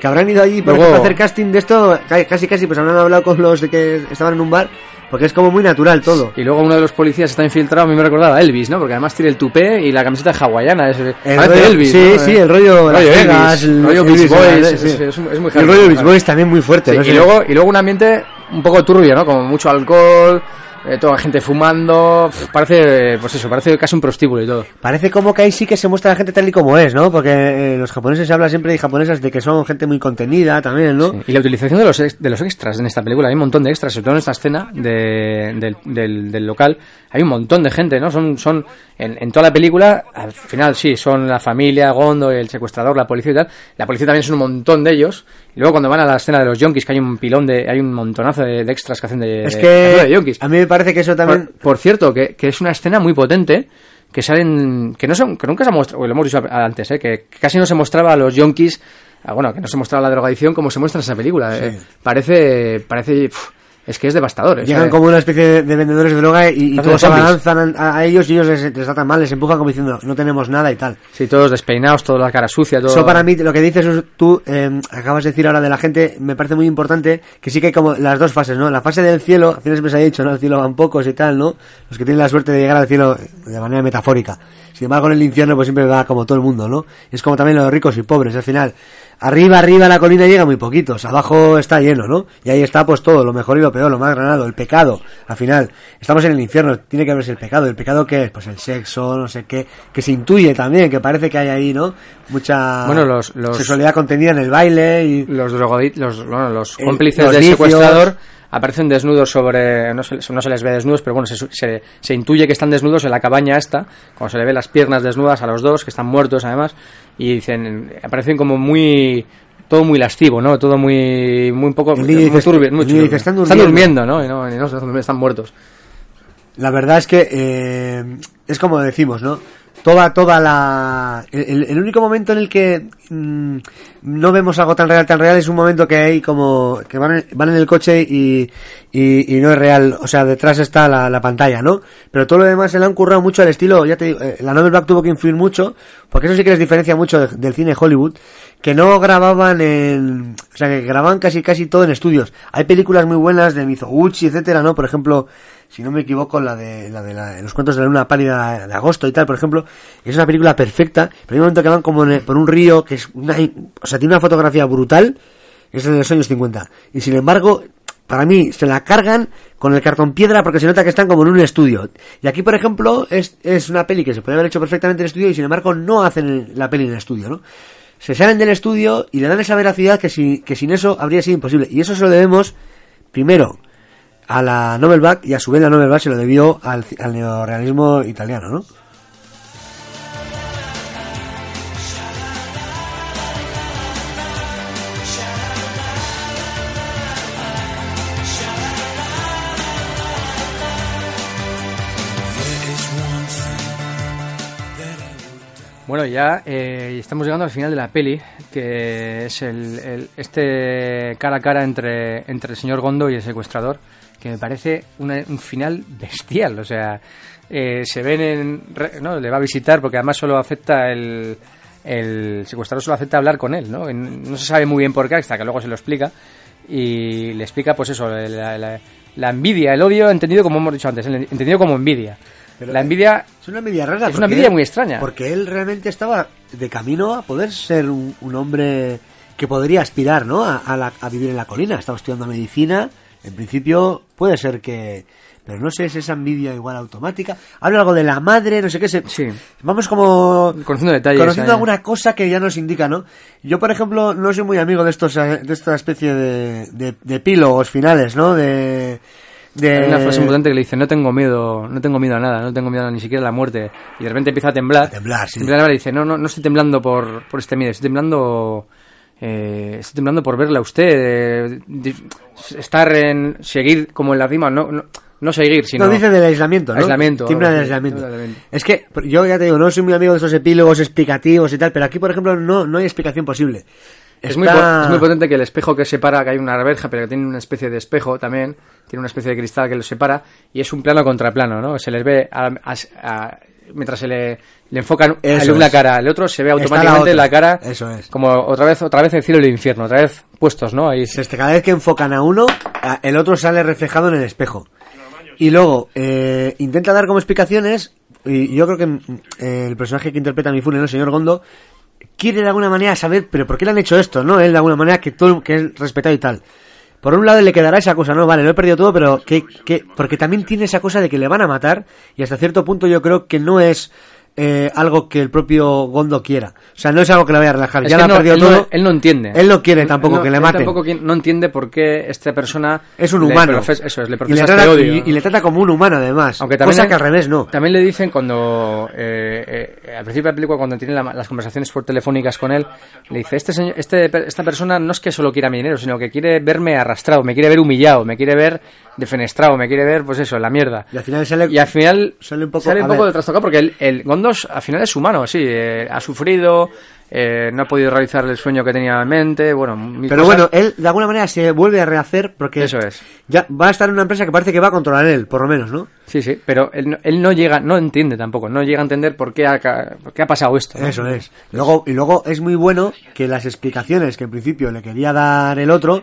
que habrán ido allí por Luego- ejemplo, a hacer casting de esto, ca- casi casi pues habrán hablado con los de que estaban en un bar, porque es como muy natural todo. Y luego uno de los policías está infiltrado, a mí me recordaba a Elvis, ¿no? Porque además tiene el tupé y la camiseta hawaiana, es, El parece rollo- Elvis. sí, ¿no? sí, el rollo Las Elvis, Vegas, el- rollo Elvis, Beach Boys, sí, es, muy el rollo Beach. Boys también muy fuerte, Sí, no y, luego, y luego un ambiente un poco turbio, ¿no? Como mucho alcohol, eh, toda gente fumando, parece, pues eso, parece casi un prostíbulo y todo. Parece como que ahí sí que se muestra la gente tal y como es, ¿no? Porque eh, los japoneses se habla siempre y japonesas de que son gente muy contenida también, ¿no? Sí. Y la utilización de los, ex- de los extras en esta película, hay un montón de extras, sobre todo en esta escena de- del, del- del local, hay un montón de gente, ¿no? Son, son en, en toda la película, al final sí, son la familia, Gondo, el secuestrador, la policía y tal. La policía también son un montón de ellos. Y luego cuando van a la escena de los yonkis, que hay un pilón de, hay un montonazo de, de extras que hacen de, Es de que yonkis. a mí me parece que eso también... Por, por cierto, que, que es una escena muy potente que salen que no son que nunca se ha mostrado, lo hemos dicho antes, ¿eh? que casi no se mostraba a los yonkis, ah, bueno, que no se mostraba la drogadicción como se muestra en esa película. eh. Parece parece es que es devastador. es, Llegan eh, como una especie de, de vendedores de droga y, y todos abalanzan a, a ellos y ellos les, les tratan mal, les empujan como diciendo no tenemos nada y tal. sí, todos despeinados, toda la cara sucia, todo. Eso para mí, lo que dices es- tú, eh, acabas de decir ahora de la gente, me parece muy importante que sí que hay como las dos fases, ¿no? La fase del cielo, al final siempre se ha dicho, ¿no? El cielo van pocos y tal, ¿no? Los que tienen la suerte de llegar al cielo de manera metafórica. Sin embargo, en el infierno pues siempre va como todo el mundo, ¿no? Es como también los ricos y pobres, al final. Arriba, arriba la colina llega muy poquitos, abajo está lleno, ¿no? Y ahí está pues todo, lo mejor y lo peor, lo más granado, el pecado. Al final, estamos en el infierno, tiene que verse el pecado. ¿El pecado qué es? Pues el sexo, no sé qué, que se intuye también, que parece que hay ahí, ¿no? Mucha Bueno, los- los- sexualidad contenida en el baile y... los los, bueno, los cómplices los del secuestrador aparecen desnudos sobre no se, no se les ve desnudos pero bueno se, se, se intuye que están desnudos en la cabaña esta cuando se le ve las piernas desnudas a los dos que están muertos además y dicen aparecen como muy todo muy lascivo no todo muy muy poco muy turbio, muy niño dice, turbio. "Están durmiendo". ¿no? Y no, y no, están durmiendo, están muertos La verdad es que eh, es como decimos, ¿no? Toda, toda la... El, único momento en el que mm, no vemos algo tan real, tan real, es un momento que hay como... que van en, van en el coche y, y, y no es real. O sea, detrás está la, la pantalla, ¿no? Pero todo lo demás se le han currado mucho al estilo, ya te digo, eh, la Novel Black tuvo que influir mucho, porque eso sí que les diferencia mucho de- del cine Hollywood, que no grababan en... O sea, que grababan casi casi todo en estudios. Hay películas muy buenas de Mizoguchi, etcétera, ¿no? Por ejemplo, si no me equivoco, la de, la de la- los cuentos de la luna pálida de agosto y tal, por ejemplo, es una película perfecta, pero hay un momento que van como el- por un río que es una, o sea, tiene una fotografía brutal, es de los años 50, y sin embargo, para mí, se la cargan con el cartón piedra porque se nota que están como en un estudio. Y aquí, por ejemplo, es, es una peli que se puede haber hecho perfectamente en estudio y sin embargo no hacen la peli en el estudio, ¿no? Se salen del estudio y le dan esa veracidad que, si, que sin eso habría sido imposible. Y eso se lo debemos, primero, a la Novelback y a su vez la Novelback se lo debió al, al neorealismo italiano, ¿no? Bueno, ya eh, estamos llegando al final de la peli, que es el, el- este cara a cara entre, entre el señor Gondo y el secuestrador, que me parece una- un final bestial. O sea, eh, se ven en... re- ¿no? Le va a visitar porque además solo acepta el... El secuestrador solo acepta hablar con él, ¿no? No se sabe muy bien por qué, hasta que luego se lo explica. Y le explica, pues eso, la- la- la envidia, el odio entendido como hemos dicho antes, entendido como envidia. Pero, la envidia Es una envidia rara. Es una envidia él- muy extraña. Porque él realmente estaba de camino a poder ser un, un hombre que podría aspirar, ¿no? A, a la- a vivir en la colina. Estaba estudiando medicina. En principio puede ser que... Pero no sé, es esa envidia igual automática. Habla algo de la madre, no sé qué. Se... Sí. Vamos como... Conociendo detalles, Conociendo eh. alguna cosa que ya nos indica, ¿no? Yo, por ejemplo, no soy muy amigo de estos eh, de esta especie de, de, de epílogos finales, ¿no? De... de... Hay una frase muy potente que le dice, no tengo miedo, no tengo miedo a nada, no tengo miedo a ni siquiera a la muerte. Y de repente empieza a temblar. A temblar, sí. Y dice, no, no, no estoy temblando por, por este miedo, estoy temblando, eh, estoy temblando por verla a usted, eh, estar en, seguir como en la cima, no, no, no seguir, sino... No, dice del aislamiento, ¿no? Aislamiento, algo del aislamiento. Es que, yo ya te digo, no soy muy amigo de esos epílogos explicativos y tal, pero aquí, por ejemplo, no, no hay explicación posible. Es, muy, es muy potente que el espejo que separa, que hay una verja, pero que tiene una especie de espejo también, tiene una especie de cristal que lo separa, y es un plano contra plano, ¿no? Se les ve, a- a- a- mientras se le, le enfocan a una cara, el otro se ve la automáticamente otra. la, cara, Eso es. como otra vez, otra vez el cielo y el infierno, otra vez puestos, ¿no? Ahí, Este, cada vez que enfocan a uno, el otro sale reflejado en el espejo. Y luego, eh, intenta dar como explicaciones, y yo creo que mm, eh, el personaje que interpreta a Mifune, ¿no? el señor Gondo, quiere de alguna manera saber, pero ¿por qué le han hecho esto? ¿No? Él de alguna manera que todo, que es respetado y tal. Por un lado le quedará esa cosa, no, vale, lo he perdido todo, pero que, que, porque también tiene esa cosa de que le van a matar, y hasta cierto punto yo creo que no es eh, algo que el propio Gondo quiera. O sea, no es algo que le vaya a relajar, Es ya lo no, ha perdido él, todo. no, él no entiende. Él no quiere tampoco no- que le él maten. tampoco no entiende por qué esta persona Es un humano. profes- eso es, le y, le profesa trata, este odio. y- y le trata como un humano, además. Aunque también cosa que al revés no. También le dicen cuando eh, eh, al principio de la película cuando tiene la- las conversaciones por telefónicas con él, le dice este señor, este esta persona no es que solo quiera mi dinero, sino que quiere verme arrastrado, me quiere ver humillado, me quiere ver defenestrado, me quiere ver pues eso, la mierda. Y al final sale, Y al final sale un poco, a de ver, trastocado porque el, el Gondos al final es humano, sí, eh, ha sufrido, eh, no ha podido realizar el sueño que tenía en mente, bueno, Pero cosas. bueno, él de alguna manera se vuelve a rehacer porque Eso es. ya va a estar en una empresa que parece que va a controlar él, por lo menos, ¿no? Sí, sí, pero él, no- él no llega, no entiende tampoco, no llega a entender por qué ha, por qué ha pasado esto. ¿no? Eso es. Luego, y luego es muy bueno que las explicaciones que en principio le quería dar el otro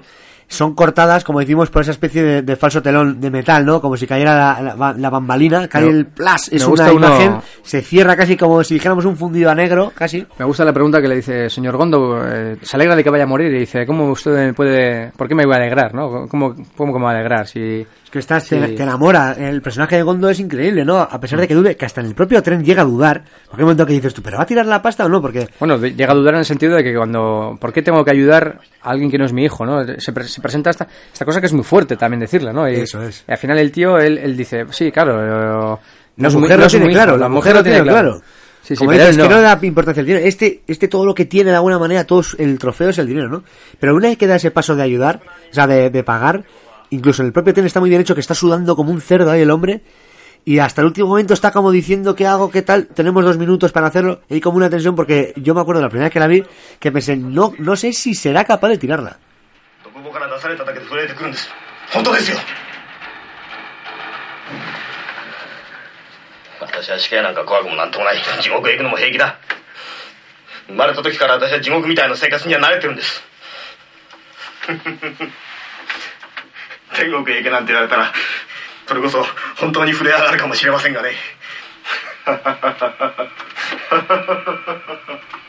son cortadas, como decimos, por esa especie de, de falso telón de metal, ¿no? Como si cayera la, la- la bambalina, cae el plas, es una uno- imagen, se cierra casi como si dijéramos un fundido a negro, casi. Me gusta la pregunta que le dice, señor Gondo, eh, ¿se alegra de que vaya a morir? Y dice, ¿cómo usted me puede, por qué me voy a alegrar, no? ¿Cómo, cómo que me voy a alegrar? Si, Es que estás, Sí. te, te enamora. El personaje de Gondo es increíble, ¿no? A pesar de que dude, que hasta en el propio tren llega a dudar. Porque hay un momento que dices tú, ¿pero va a tirar la pasta o no? Porque bueno, llega a dudar en el sentido de que cuando, ¿por qué tengo que ayudar a alguien que no es mi hijo, no? Se, se presenta esta, esta cosa que es muy fuerte también decirla, ¿no? Y, Eso es. y al final el tío, él, él dice, sí, claro, eh, no la es mujer no tiene hijo, claro, la mujer lo tiene claro. Sí, sí, Como dices, que no. da importancia al dinero. Este, este todo lo que tiene de alguna manera, todo el trofeo es el dinero, ¿no? Pero una vez que da ese paso de ayudar, o sea, de, de pagar, incluso en el propio tren está muy bien hecho que está sudando como un cerdo ahí el hombre. Y hasta el último momento está como diciendo qué hago, qué tal. Tenemos dos minutos para hacerlo. Y hay como una tensión porque yo me acuerdo la primera vez que la vi que pensé, no, no sé si será capaz de tirarla. 独房から出されただけで震えてくるんです本当ですよ。私は死刑なんか怖くもなんともない。地獄へ行くのも平気だ。生まれた時から私は地獄みたいな生活には慣れてるんです。天国へ行けなんて言われたらそれこそ本当に震え上がるかもしれませんがね。Hemos, hemos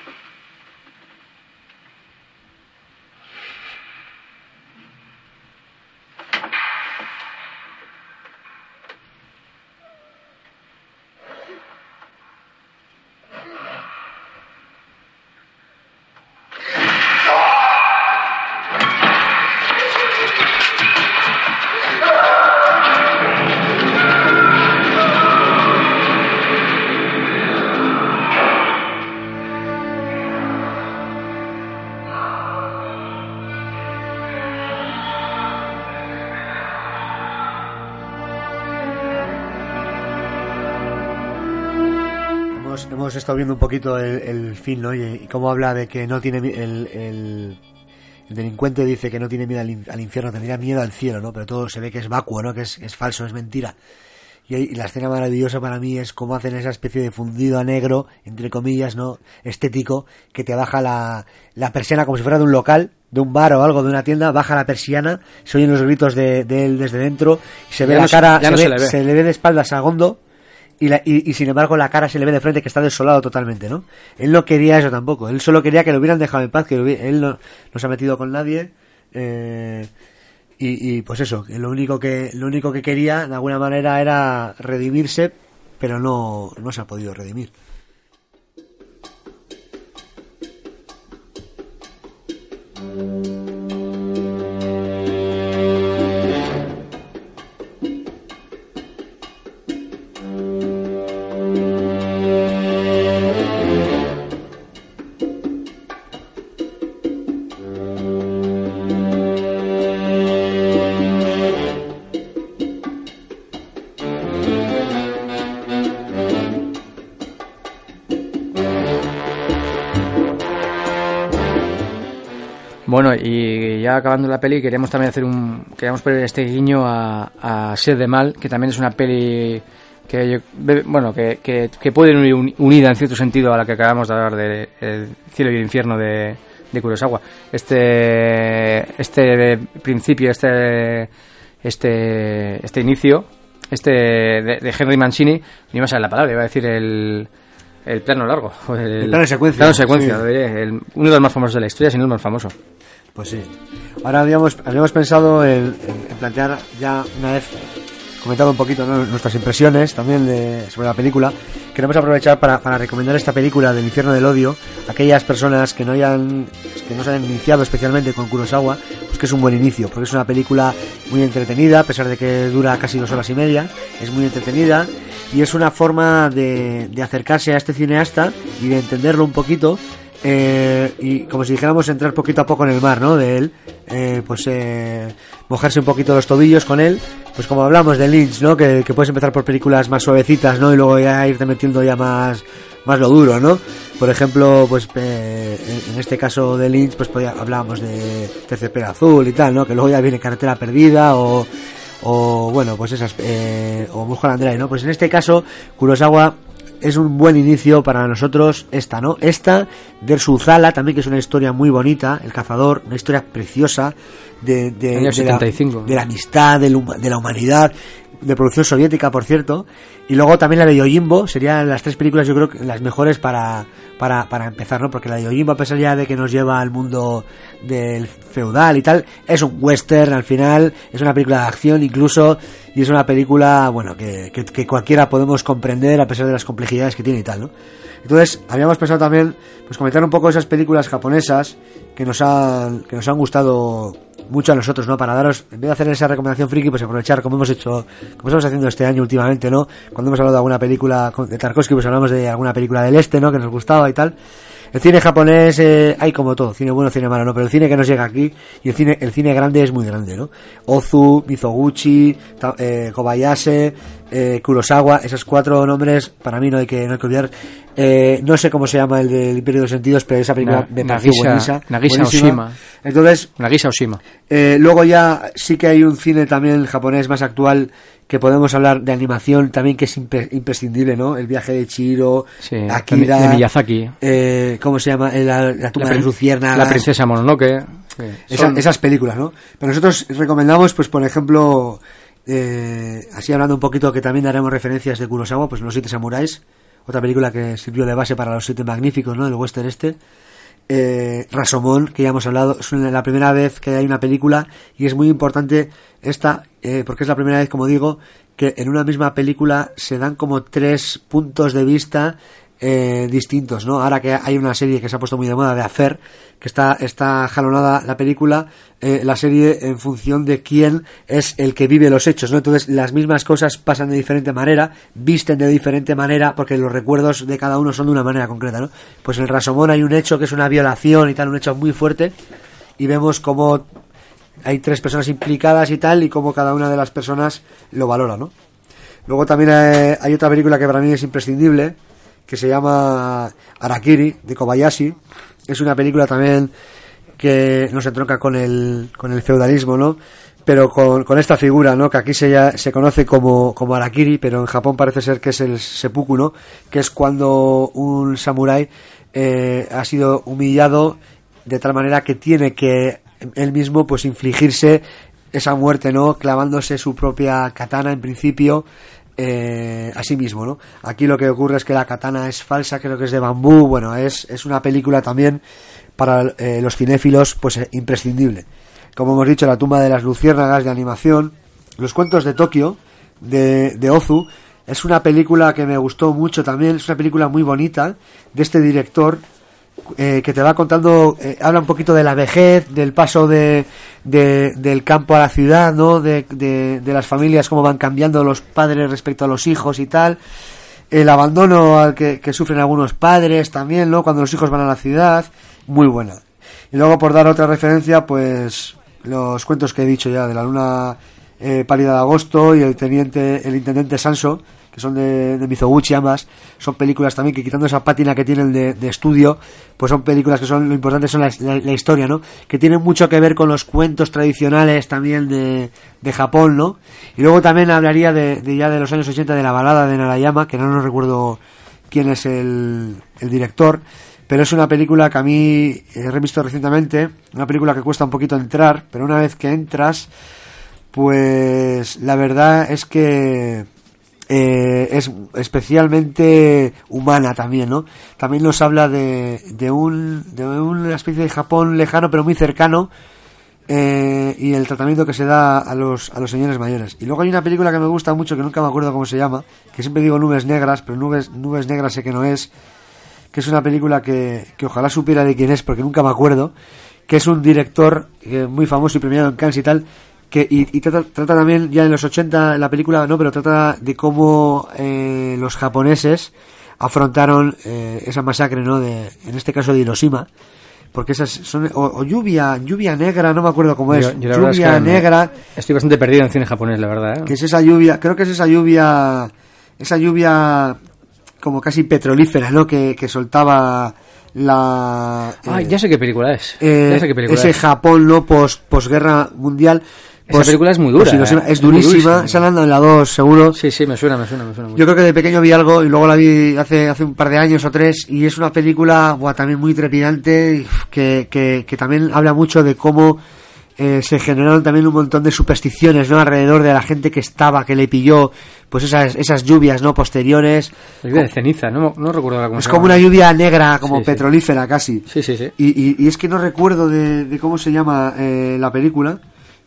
estado viendo un poquito el, el fin, ¿no? Y, y cómo habla de que no tiene el, el, el delincuente dice que no tiene miedo al, in- al infierno, tendría miedo al cielo, ¿no? Pero todo se ve que es vacuo, ¿no? Que es, es falso, es mentira. Y, y la escena maravillosa para mí es cómo hacen esa especie de fundido a negro, entre comillas, ¿no? Estético, que te baja la, la persiana como si fuera de un local de un bar o algo, de una tienda, baja la persiana, se oyen los gritos de, de él desde dentro, y se ve Ya la no cara, se, no ve, se le ve. se le ve de espaldas a Gondo, y, la- y, sin embargo la cara se le ve de frente que está desolado totalmente, ¿no? Él no quería eso tampoco, él solo quería que lo hubieran dejado en paz, que él no, no se ha metido con nadie, eh, y, pues eso, lo único que, lo único que quería de alguna manera era redimirse, pero no, no se ha podido redimir. Acabando la peli, queríamos también hacer un. Queríamos poner este guiño a, a Sed de Mal, que también es una peli que, yo- bueno, que, que, que puede ir uni- unida en cierto sentido a la que acabamos de hablar de El cielo y el infierno de, de Kurosawa. Este, este principio, este, este, este inicio, este de, de Henry Mancini, ni iba a saber la palabra, iba a decir el. El plano largo. El, plano secuencia, plano secuencia, sí. el- uno de los más famosos de la historia, si no el más famoso. Pues sí. Ahora habíamos, habíamos pensado en, plantear ya una vez comentado un poquito nuestras impresiones también sobre la película. Queremos aprovechar para, para recomendar esta película del infierno del odio a aquellas personas que no hayan que no se hayan iniciado especialmente con Kurosawa, pues que es un buen inicio, porque es una película muy entretenida, a pesar de que dura casi dos horas y media, es muy entretenida y es una forma de acercarse a este cineasta y de entenderlo un poquito eh, y como si dijéramos entrar poquito a poco en el mar, ¿no? De él, eh, pues eh, mojarse un poquito los tobillos con él, pues como hablamos de Lynch, ¿no? Que, puedes empezar por películas más suavecitas, ¿no? Y luego ya irte metiendo ya más, más lo duro, ¿no? Por ejemplo, pues eh, en- este caso de Lynch, pues podía, hablábamos de TCP Azul y tal, ¿no? Que luego ya viene Carretera Perdida o o bueno, pues esas, o Mulholland Drive, ¿no? Pues en este caso, Kurosawa es un buen inicio para nosotros esta, ¿no? Esta, versus Zala, también que es una historia muy bonita, El Cazador, una historia preciosa de, de, Año de la, 75. de la amistad, de la humanidad, de producción soviética, por cierto, y luego también la de Yojimbo, serían las tres películas yo creo que las mejores para, para, para empezar, ¿no? Porque la de Yojimbo, a pesar ya de que nos lleva al mundo del feudal y tal, es un western al final, es una película de acción incluso, y es una película, bueno, que, que, que cualquiera podemos comprender a pesar de las complejidades que tiene y tal, ¿no? Entonces, habíamos pensado también, pues comentar un poco esas películas japonesas que nos han, que nos han gustado mucho a nosotros, ¿no? Para daros, en vez de hacer esa recomendación friki, pues aprovechar, como hemos hecho, como estamos haciendo este año últimamente, ¿no? Cuando hemos hablado de alguna película de Tarkovsky, pues hablamos de alguna película del este, ¿no? Que nos gustaba y tal. El cine japonés, eh, hay como todo, cine bueno, cine malo, ¿no? Pero el cine que nos llega aquí, y el cine, el cine grande es muy grande, ¿no? Ozu, Mizoguchi, Ta- eh, Kobayashi, eh, Kurosawa, esos cuatro nombres, para mí no hay que, no hay que olvidar. Eh, no sé cómo se llama el del Imperio de los Sentidos, pero esa película Na- me pareció Nagisa-. Oshima. Entonces, Nagisa Oshima. eh, luego ya sí que hay un cine también japonés más actual que podemos hablar de animación también que es impe- imprescindible, ¿no? El viaje de Chiro, Sí, Akira, de Miyazaki. eh, ¿cómo se llama? Eh, La, la tumba La, de Luciérnagas. la princesa Mononoke. Sí. Esa- Son- esas películas, ¿no? Pero nosotros recomendamos, pues por ejemplo, eh, así hablando un poquito que también daremos referencias de Kurosawa, pues Los Siete Samuráis, otra película que sirvió de base para Los Siete Magníficos, ¿no? Del western este. Eh, Rasomón, que ya hemos hablado, es la primera vez que hay una película y es muy importante esta, eh, porque es la primera vez, como digo, que en una misma película se dan como tres puntos de vista eh, distintos, ¿no? Ahora que hay una serie que se ha puesto muy de moda de Affair, que está, está jalonada la película, eh, la serie en función de quién es el que vive los hechos, ¿no? Entonces las mismas cosas pasan de diferente manera, visten de diferente manera, porque los recuerdos de cada uno son de una manera concreta, ¿no? Pues en el Rasomón hay un hecho que es una violación y tal, un hecho muy fuerte, y vemos cómo hay tres personas implicadas y tal, y cómo cada una de las personas lo valora, ¿no? Luego también eh, hay otra película que para mí es imprescindible, que se llama Arakiri, de Kobayashi. Es una película también que nos entronca con el, con el feudalismo, ¿no? Pero con, con esta figura, ¿no? Que aquí se, ya- se conoce como, como Arakiri, pero en Japón parece ser que es el seppuku, ¿no? Que es cuando un samurái eh, ha sido humillado de tal manera que tiene que él mismo pues infligirse esa muerte, ¿no? Clavándose su propia katana en principio eh, a sí mismo, ¿no? Aquí lo que ocurre es que la katana es falsa, creo que es de bambú, bueno, es, es una película también para eh, los cinéfilos pues eh, imprescindible. Como hemos dicho, La tumba de las luciérnagas de animación, Los cuentos de Tokio de, de Ozu, es una película que me gustó mucho también, es una película muy bonita de este director eh, que te va contando, eh, habla un poquito de la vejez, del paso de, de- del campo a la ciudad, ¿no? De, de, las familias, cómo van cambiando los padres respecto a los hijos y tal. El abandono al que, que sufren algunos padres también, ¿no? Cuando los hijos van a la ciudad. Muy buena. Y luego, por dar otra referencia, pues los cuentos que he dicho ya de la luna eh, pálida de agosto y el teniente, el intendente Sanso, son de, Mizoguchi ambas, son películas también que quitando esa pátina que tienen de, estudio, pues son películas que son, lo importante son la, historia, ¿no? Que tienen mucho que ver con los cuentos tradicionales también de, de Japón, ¿no? Y luego también hablaría de, ya de los años 80 de la balada de Narayama, que no nos recuerdo quién es el, el director, pero es una película que a mí he revisto recientemente, una película que cuesta un poquito entrar, pero una vez que entras, pues la verdad es que eh, es especialmente humana también, ¿no? También nos habla de, de, un, de una especie de Japón lejano pero muy cercano eh, y el tratamiento que se da a los, a los señores mayores. Y luego hay una película que me gusta mucho, que nunca me acuerdo cómo se llama, que siempre digo Nubes Negras, pero Nubes, nubes Negras sé que no es, que es una película que, que ojalá supiera de quién es, porque nunca me acuerdo, que es un director eh, muy famoso y premiado en Cannes y tal, que y, y trata, trata también ya en los 80 la película no pero trata de cómo eh, los japoneses afrontaron eh, esa masacre no de en este caso de Hiroshima porque esas son o, o lluvia lluvia negra no me acuerdo cómo es Yo- yo verdad es lluvia que negra Estoy bastante perdido en cine japonés, la verdad. ¿eh? que es esa lluvia creo que es esa lluvia esa lluvia como casi petrolífera no que, que soltaba la Ah, eh, ya sé qué película es. eh, ya sé qué película ese es. Japón no post posguerra mundial Esa Pues- película es muy dura, pues ¿eh? es durísima durísima. esa la ando en la 2 seguro Sí, sí, me suena, me suena, me suena mucho. yo creo que de pequeño vi algo y luego la vi hace hace un par de años o tres y es una película buah, también muy trepidante que, que, que también habla mucho de cómo eh, se generaron también un montón de supersticiones no alrededor de la gente que estaba que le pilló pues esas esas lluvias no posteriores Lluvia de ceniza, no, no recuerdo cómo es se como una lluvia negra como Sí, sí. petrolífera casi Sí, sí, sí. y, y, y es que no recuerdo de, de cómo se llama eh, la película,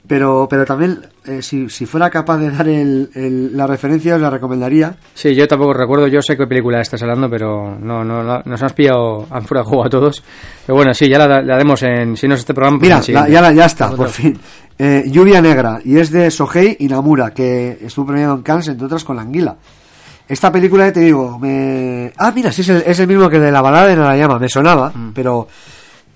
pero, pero también, eh, si, si fuera capaz de dar el, el- la referencia, os la recomendaría. Sí, yo tampoco recuerdo, yo sé qué película estás hablando, pero no, no, no- nos has pillado a fuera de juego a todos. Pero bueno, sí, ya la, la demos en, si no es este programa, pues Mira, la- ya, la- ya está, por fin. Eh, Lluvia Negra, y es de Sohei Inamura, que estuvo premiado en Cannes, entre otras, con La Anguila. Esta película, te digo, me... Ah, mira, sí, es el, es el mismo que el de la balada de Narayama, me sonaba, Mm. pero...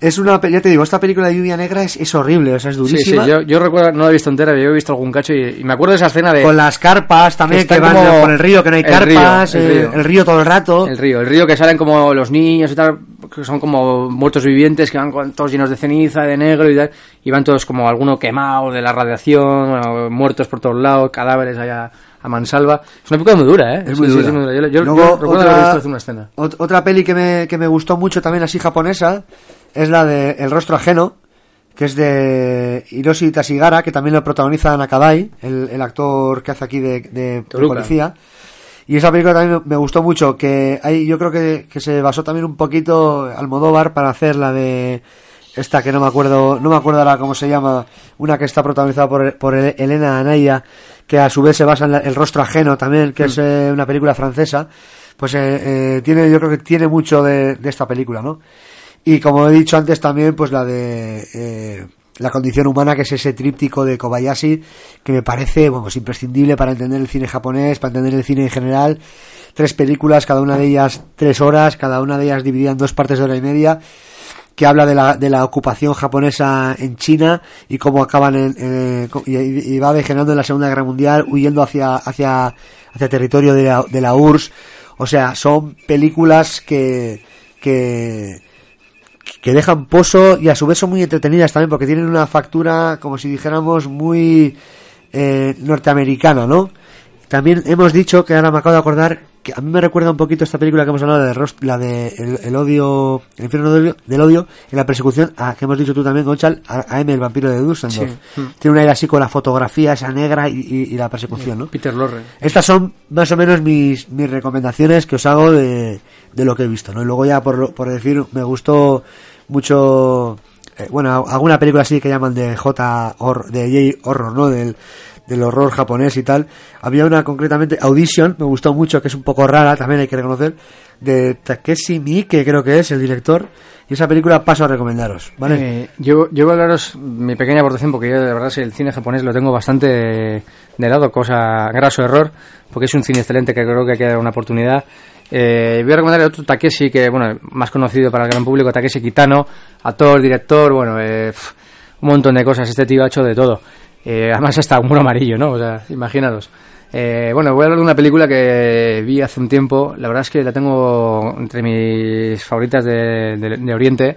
Es una, ya te digo, esta película de Lluvia Negra es, es horrible, o sea, es Sí, sí, durísima. yo, yo recuerdo, no la he visto entera, pero yo he visto algún cacho y, y me acuerdo de esa escena de... con las carpas también que, van por el río que no hay el río, carpas el eh, río. el río todo el rato El río, el río que salen como los niños y tal, que son como muertos vivientes, que van con- todos llenos de ceniza, de negro y tal, y van todos como alguno quemado de la radiación, bueno, muertos por todos lados, cadáveres allá a mansalva. Es una película muy dura, ¿eh? es muy Sí, sí, dura. sí, muy dura. Yo, yo- Luego, yo recuerdo otra, haber visto hace una escena. ot- otra peli que me, que me gustó mucho también así japonesa es la de El rostro ajeno que es de Hiroshi Tashigara que también lo protagoniza Nakadai el, el actor que hace aquí de, de- policía. Y esa película también me gustó mucho que hay, yo creo que, que se basó también un poquito Almodóvar para hacer la de esta que no me acuerdo no me acuerdo ahora cómo se llama una que está protagonizada por, por Ele- Elena Anaya que a su vez se basa en la- el rostro ajeno también que es eh, una película francesa. Pues eh, eh, tiene yo creo que tiene mucho de, de esta película no y como he dicho antes también pues la de eh, la condición humana que es ese tríptico de Kobayashi que me parece bueno, pues imprescindible para entender el cine japonés para entender el cine en general. Tres películas cada una de ellas tres horas cada una de ellas dividida en dos partes de hora y media que habla de la, de la ocupación japonesa en China y cómo acaban en, eh, y va degenerando en la Segunda Guerra Mundial huyendo hacia hacia hacia territorio de la, de la URSS o sea son películas que que que dejan pozo y a su vez son muy entretenidas también porque tienen una factura como si dijéramos muy eh, norteamericana no también hemos dicho que ahora me acabo de acordar que a mí me recuerda un poquito esta película que hemos hablado de Rost- la de el, el odio, el infierno del odio, del odio en la persecución a que hemos dicho tú también, Gonchal, a, a M, el vampiro de Dusseldorf. Sí. Tiene un aire así con la fotografía esa negra y, y- y la persecución, ¿no? Peter Lorre. Estas son más o menos mis, mis recomendaciones que os hago de, de lo que he visto, ¿no? Y luego ya por, por decir, me gustó mucho, eh, bueno, alguna película así que llaman de J horror, de J horror, ¿no? Del, del horror japonés y tal. Había una concretamente, Audition, me gustó mucho, que es un poco rara, también hay que reconocer, de Takeshi Miike, creo que es el director. Y esa película paso a recomendaros, ¿vale? Eh, yo, yo voy a hablaros mi pequeña aportación porque yo de verdad el cine japonés lo tengo bastante de, lado, cosa graso error, porque es un cine excelente que creo que hay que dar una oportunidad. Eh, voy a recomendar otro Takeshi que, bueno, más conocido para el gran público, Takeshi Kitano, actor, director, bueno, eh, un montón de cosas. Este tío ha hecho de todo. Eh, además hasta humor amarillo, ¿no? O sea, imaginaros. Eh, bueno, voy a hablar de una película que vi hace un tiempo. La verdad es que la tengo entre mis favoritas de, de- Oriente.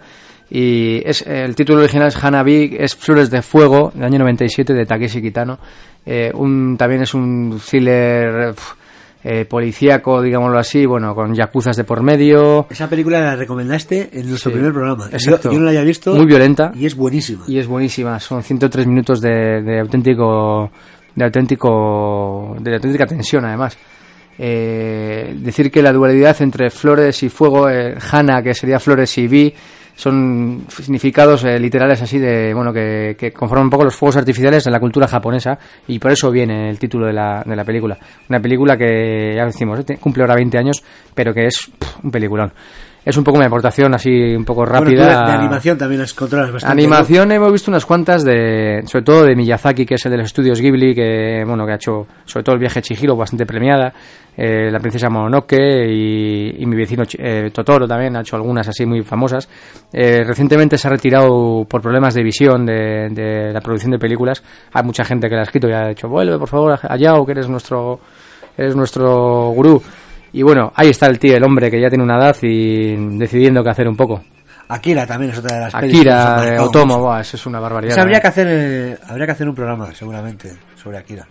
Y es el título original es Hanabi, es Flores de Fuego, del año 97, de Takeshi Kitano. Eh, un, también es un thriller eh, policíaco, digámoslo así, bueno, con yacuzas de por medio. Esa película la recomendaste en nuestro Sí. primer programa. Exacto. Yo, yo no la había visto. Muy violenta. Y es buenísima. Y es buenísima, son 103 minutos de, de auténtico de auténtico de auténtica tensión además. Eh, decir que la dualidad entre flores y fuego, eh, Hana que sería flores y Vi, son significados eh, literales así de bueno que, que conforman un poco los fuegos artificiales en la cultura japonesa y por eso viene el título de la, de la película. Una película que ya decimos eh, cumple ahora 20 años, pero que es un peliculón. Es un poco mi aportación así un poco Bueno, rápida. tú de, animación también las controlas bastante. Animación hemos visto unas cuantas de, sobre todo de Miyazaki, que es el de los estudios Ghibli, que bueno que ha hecho sobre todo el viaje Chihiro bastante premiada, eh, la princesa Mononoke y, y mi vecino eh, Totoro también ha hecho algunas así muy famosas. Eh, recientemente se ha retirado por problemas de visión de, de la producción de películas. Hay mucha gente que le ha escrito y ha dicho vuelve por favor a Yao que eres nuestro eres nuestro gurú. Y bueno, ahí está el tío, el hombre que ya tiene una edad y decidiendo qué hacer un poco. Akira también es otra de las Akira, marcado Otomo, buah, eso es una barbaridad. Esa habría ¿eh? que hacer eh, habría que hacer un programa seguramente sobre Akira.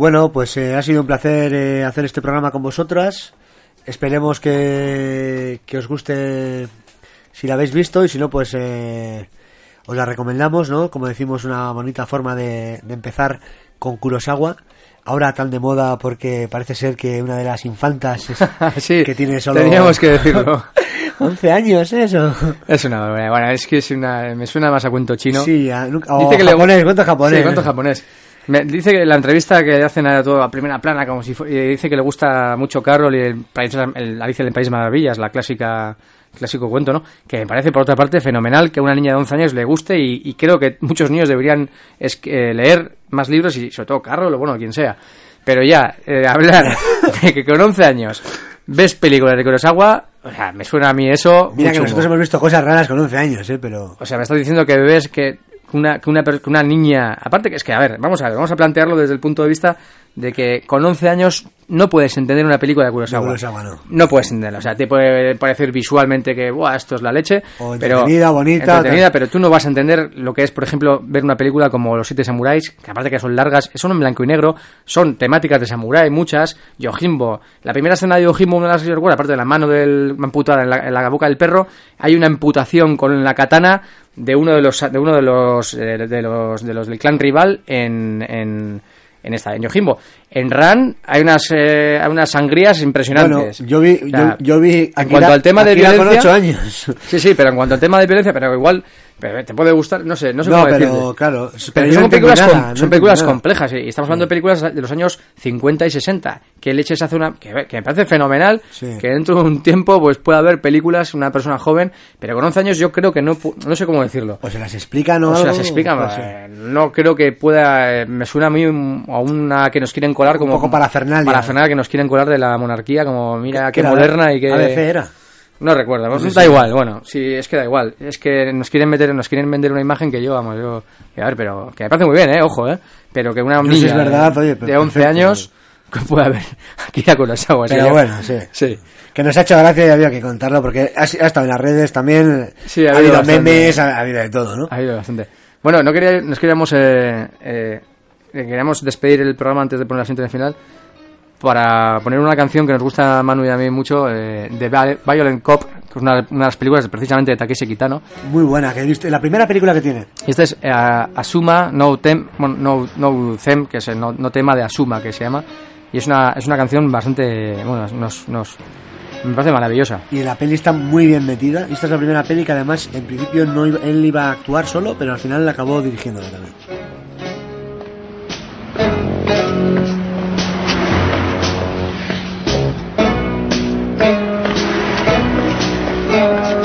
Bueno, pues eh, ha sido un placer eh, hacer este programa con vosotras. Esperemos que, que os guste si la habéis visto y si no, pues eh, os la recomendamos, ¿no? Como decimos, una bonita forma de, de empezar con Kurosawa. Ahora tan de moda porque parece ser que una de las infantas es- sí, que tiene solo teníamos que decirlo. 11 años, eso. es una. Bueno, es que es una, me suena más a cuento chino. Sí, a- o Dice que le- japonés, cuento japonés. Sí, cuento japonés. Me- dice que la entrevista que hacen a todo a primera plana, como si dice que le gusta mucho Carol y el, país, el Alicia del País de Maravillas, la clásica clásico cuento, ¿no? Que me parece por otra parte fenomenal que a una niña de 11 años le guste y, y creo que muchos niños deberían es, eh, leer más libros y sobre todo Carol o bueno, quien sea. Pero ya, eh, hablar de que con 11 años ves películas de Kurosawa, o sea, me suena a mí eso Mira que chungo. nosotros hemos visto cosas raras con 11 años, ¿eh? Pero... O sea, me estás diciendo que ves que una, que una, que una niña... Aparte que es que, a ver, vamos a ver, vamos a plantearlo desde el punto de vista de que con 11 años no puedes entender una película de Kurosawa. De Kurosawa, no. No puedes entenderla. O sea, te puede parecer visualmente que, Buah, esto es la leche. O pero, entretenida, bonita, Entretenida, pero tú no vas a entender lo que es, por ejemplo, ver una película como Los Siete Samuráis, que aparte que son largas, son en blanco y negro, son temáticas de samurái, muchas. Yojimbo, la primera escena de Yojimbo, una de las que recuerdo, aparte de la mano del, amputada en la, en la boca del perro, hay una amputación con la katana de uno de los de uno de los eh, de los, de los del clan rival en, en en esta en Yojimbo. En Ran hay unas eh, hay unas sangrías Bueno, impresionantes. yo vi, O sea, yo, yo vi en cuanto al tema de violencia con 8 años. Sí, sí, pero en cuanto al tema de violencia, pero igual pero te puede gustar, no sé, no sé No, cómo pero claro, Pero son no películas, nada, com- no son películas nada. complejas y estamos hablando de películas de los años 50 y 60. Que leches hace una que, que me parece fenomenal Sí. que dentro de un tiempo pues pueda haber películas una persona joven, pero con 11 años yo creo que no no sé cómo decirlo. O se las explican o O se las explican, pues sí. eh, no creo que pueda, eh, me suena a mí un- a una que nos quieren colar como... poco parafernalia. Parafernalia que nos quieren colar de la monarquía, como mira qué moderna y qué... ABC era. No recuerdo, No sé da si- igual, bueno, sí, es que da igual. Es que nos quieren meter, nos quieren vender una imagen que yo, vamos, yo, a ver, pero que me parece muy bien, eh, ojo, eh, pero que una niña es verdad, de, oye, de 11 perfecto. años que puede haber aquí ya con las aguas. Pero ya. bueno, sí. Sí. Que nos ha hecho gracia y había que contarlo porque ha, ha estado en las redes también. Sí, ha ha, habido memes, ha, ha habido de todo, ¿no? Ha habido bastante. Bueno, no quería, nos queríamos, eh, eh, queríamos despedir el programa antes de poner la siguiente final para poner una canción que nos gusta a Manu y a mí mucho, eh, de Vi- Violent Cop, que es una, una de las películas precisamente de Takeshi Kitano. Muy buena, que he visto. La primera película que tiene. Y este es eh, Asuma No Tem, no, no Them, que es el no, no tema de Asuma, que se llama. Y es una, es una canción bastante, bueno, nos, nos, me parece maravillosa. Y la peli está muy bien metida. Esta es la primera peli que además, en principio, no iba- él iba a actuar solo, pero al final la acabó dirigiéndola también. Bueno,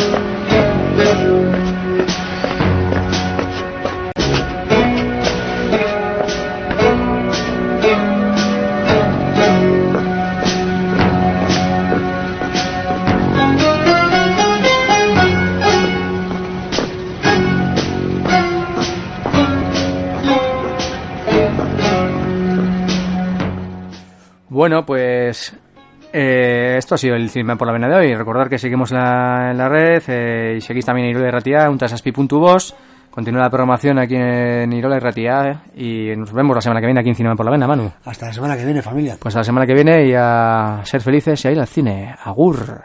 esto ha sido el Cine por la Vena de hoy. Recordar que seguimos la- en la red eh, y seguís también en Irola y Ratia, untasaspi.vos. Continúa la programación aquí en Irola y Ratia y nos vemos la semana que viene aquí en Cine por la Vena, Manu. Hasta la semana que viene, familia. Pues a la semana que viene y a ser felices y a ir al cine. Agur.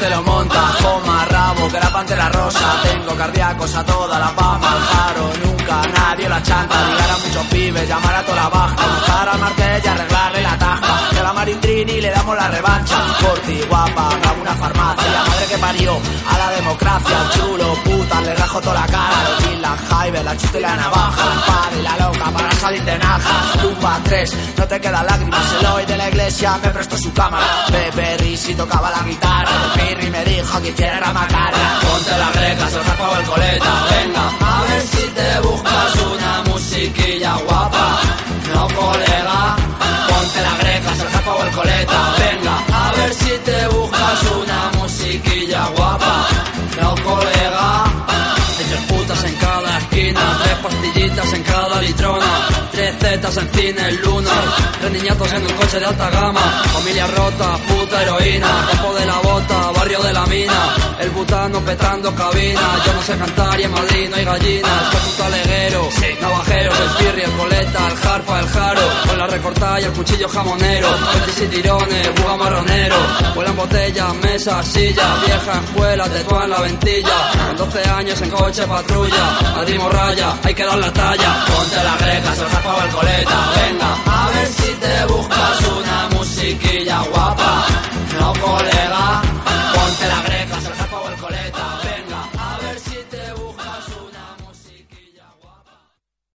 Te lo montas? Con más rabo que la pantera rosa. Tengo cardíacos a toda la nunca nadie la chanta. Ligar a muchos pibes, llamar a toda la baja. Buscar al marqués y arreglarle la tasca. Que a la marindrini le damos la revancha. Por ti, guapa, hago una farmacia. Madre que parió a la democracia. Chulo, puta, le rajo toda la cara. Los la Jaibe, la chute y la navaja. La espada y la loca para salir de naja. Tumba 3, no te quedan lágrimas. El hoy de la iglesia me prestó su cámara. Pepe Risi tocaba la guitarra. El Pirri me dijo que hiciera macarra. Ponte las grecas, jaco o el coleta. Venga, a ver si te una musiquilla guapa. No, colega. Ponte las grecas, el jaco o el coleta. Venga, pastillitas en cada litrona, tres zetas en cine luna, tres niñatos en un coche de alta gama, familia rota, puta heroína, campo de la bota, barrio de la mina, el butano petrando cabina, yo no sé cantar y en Madrid no hay gallinas, que puta leguero, navajeros, el pirri, el coleta, el jarfa, el jaro, con la recortada y el cuchillo jamonero, petis y tirones, buga marronero, vuelan botellas, mesas, sillas, vieja escuela, tetúa en la ventilla, con 12 años en coche patrulla, Madrid morralla, hay que dar Ponte las reglas, se acaba el coleta. Venga, a ver si te buscas una musiquilla guapa. No, colega, ponte las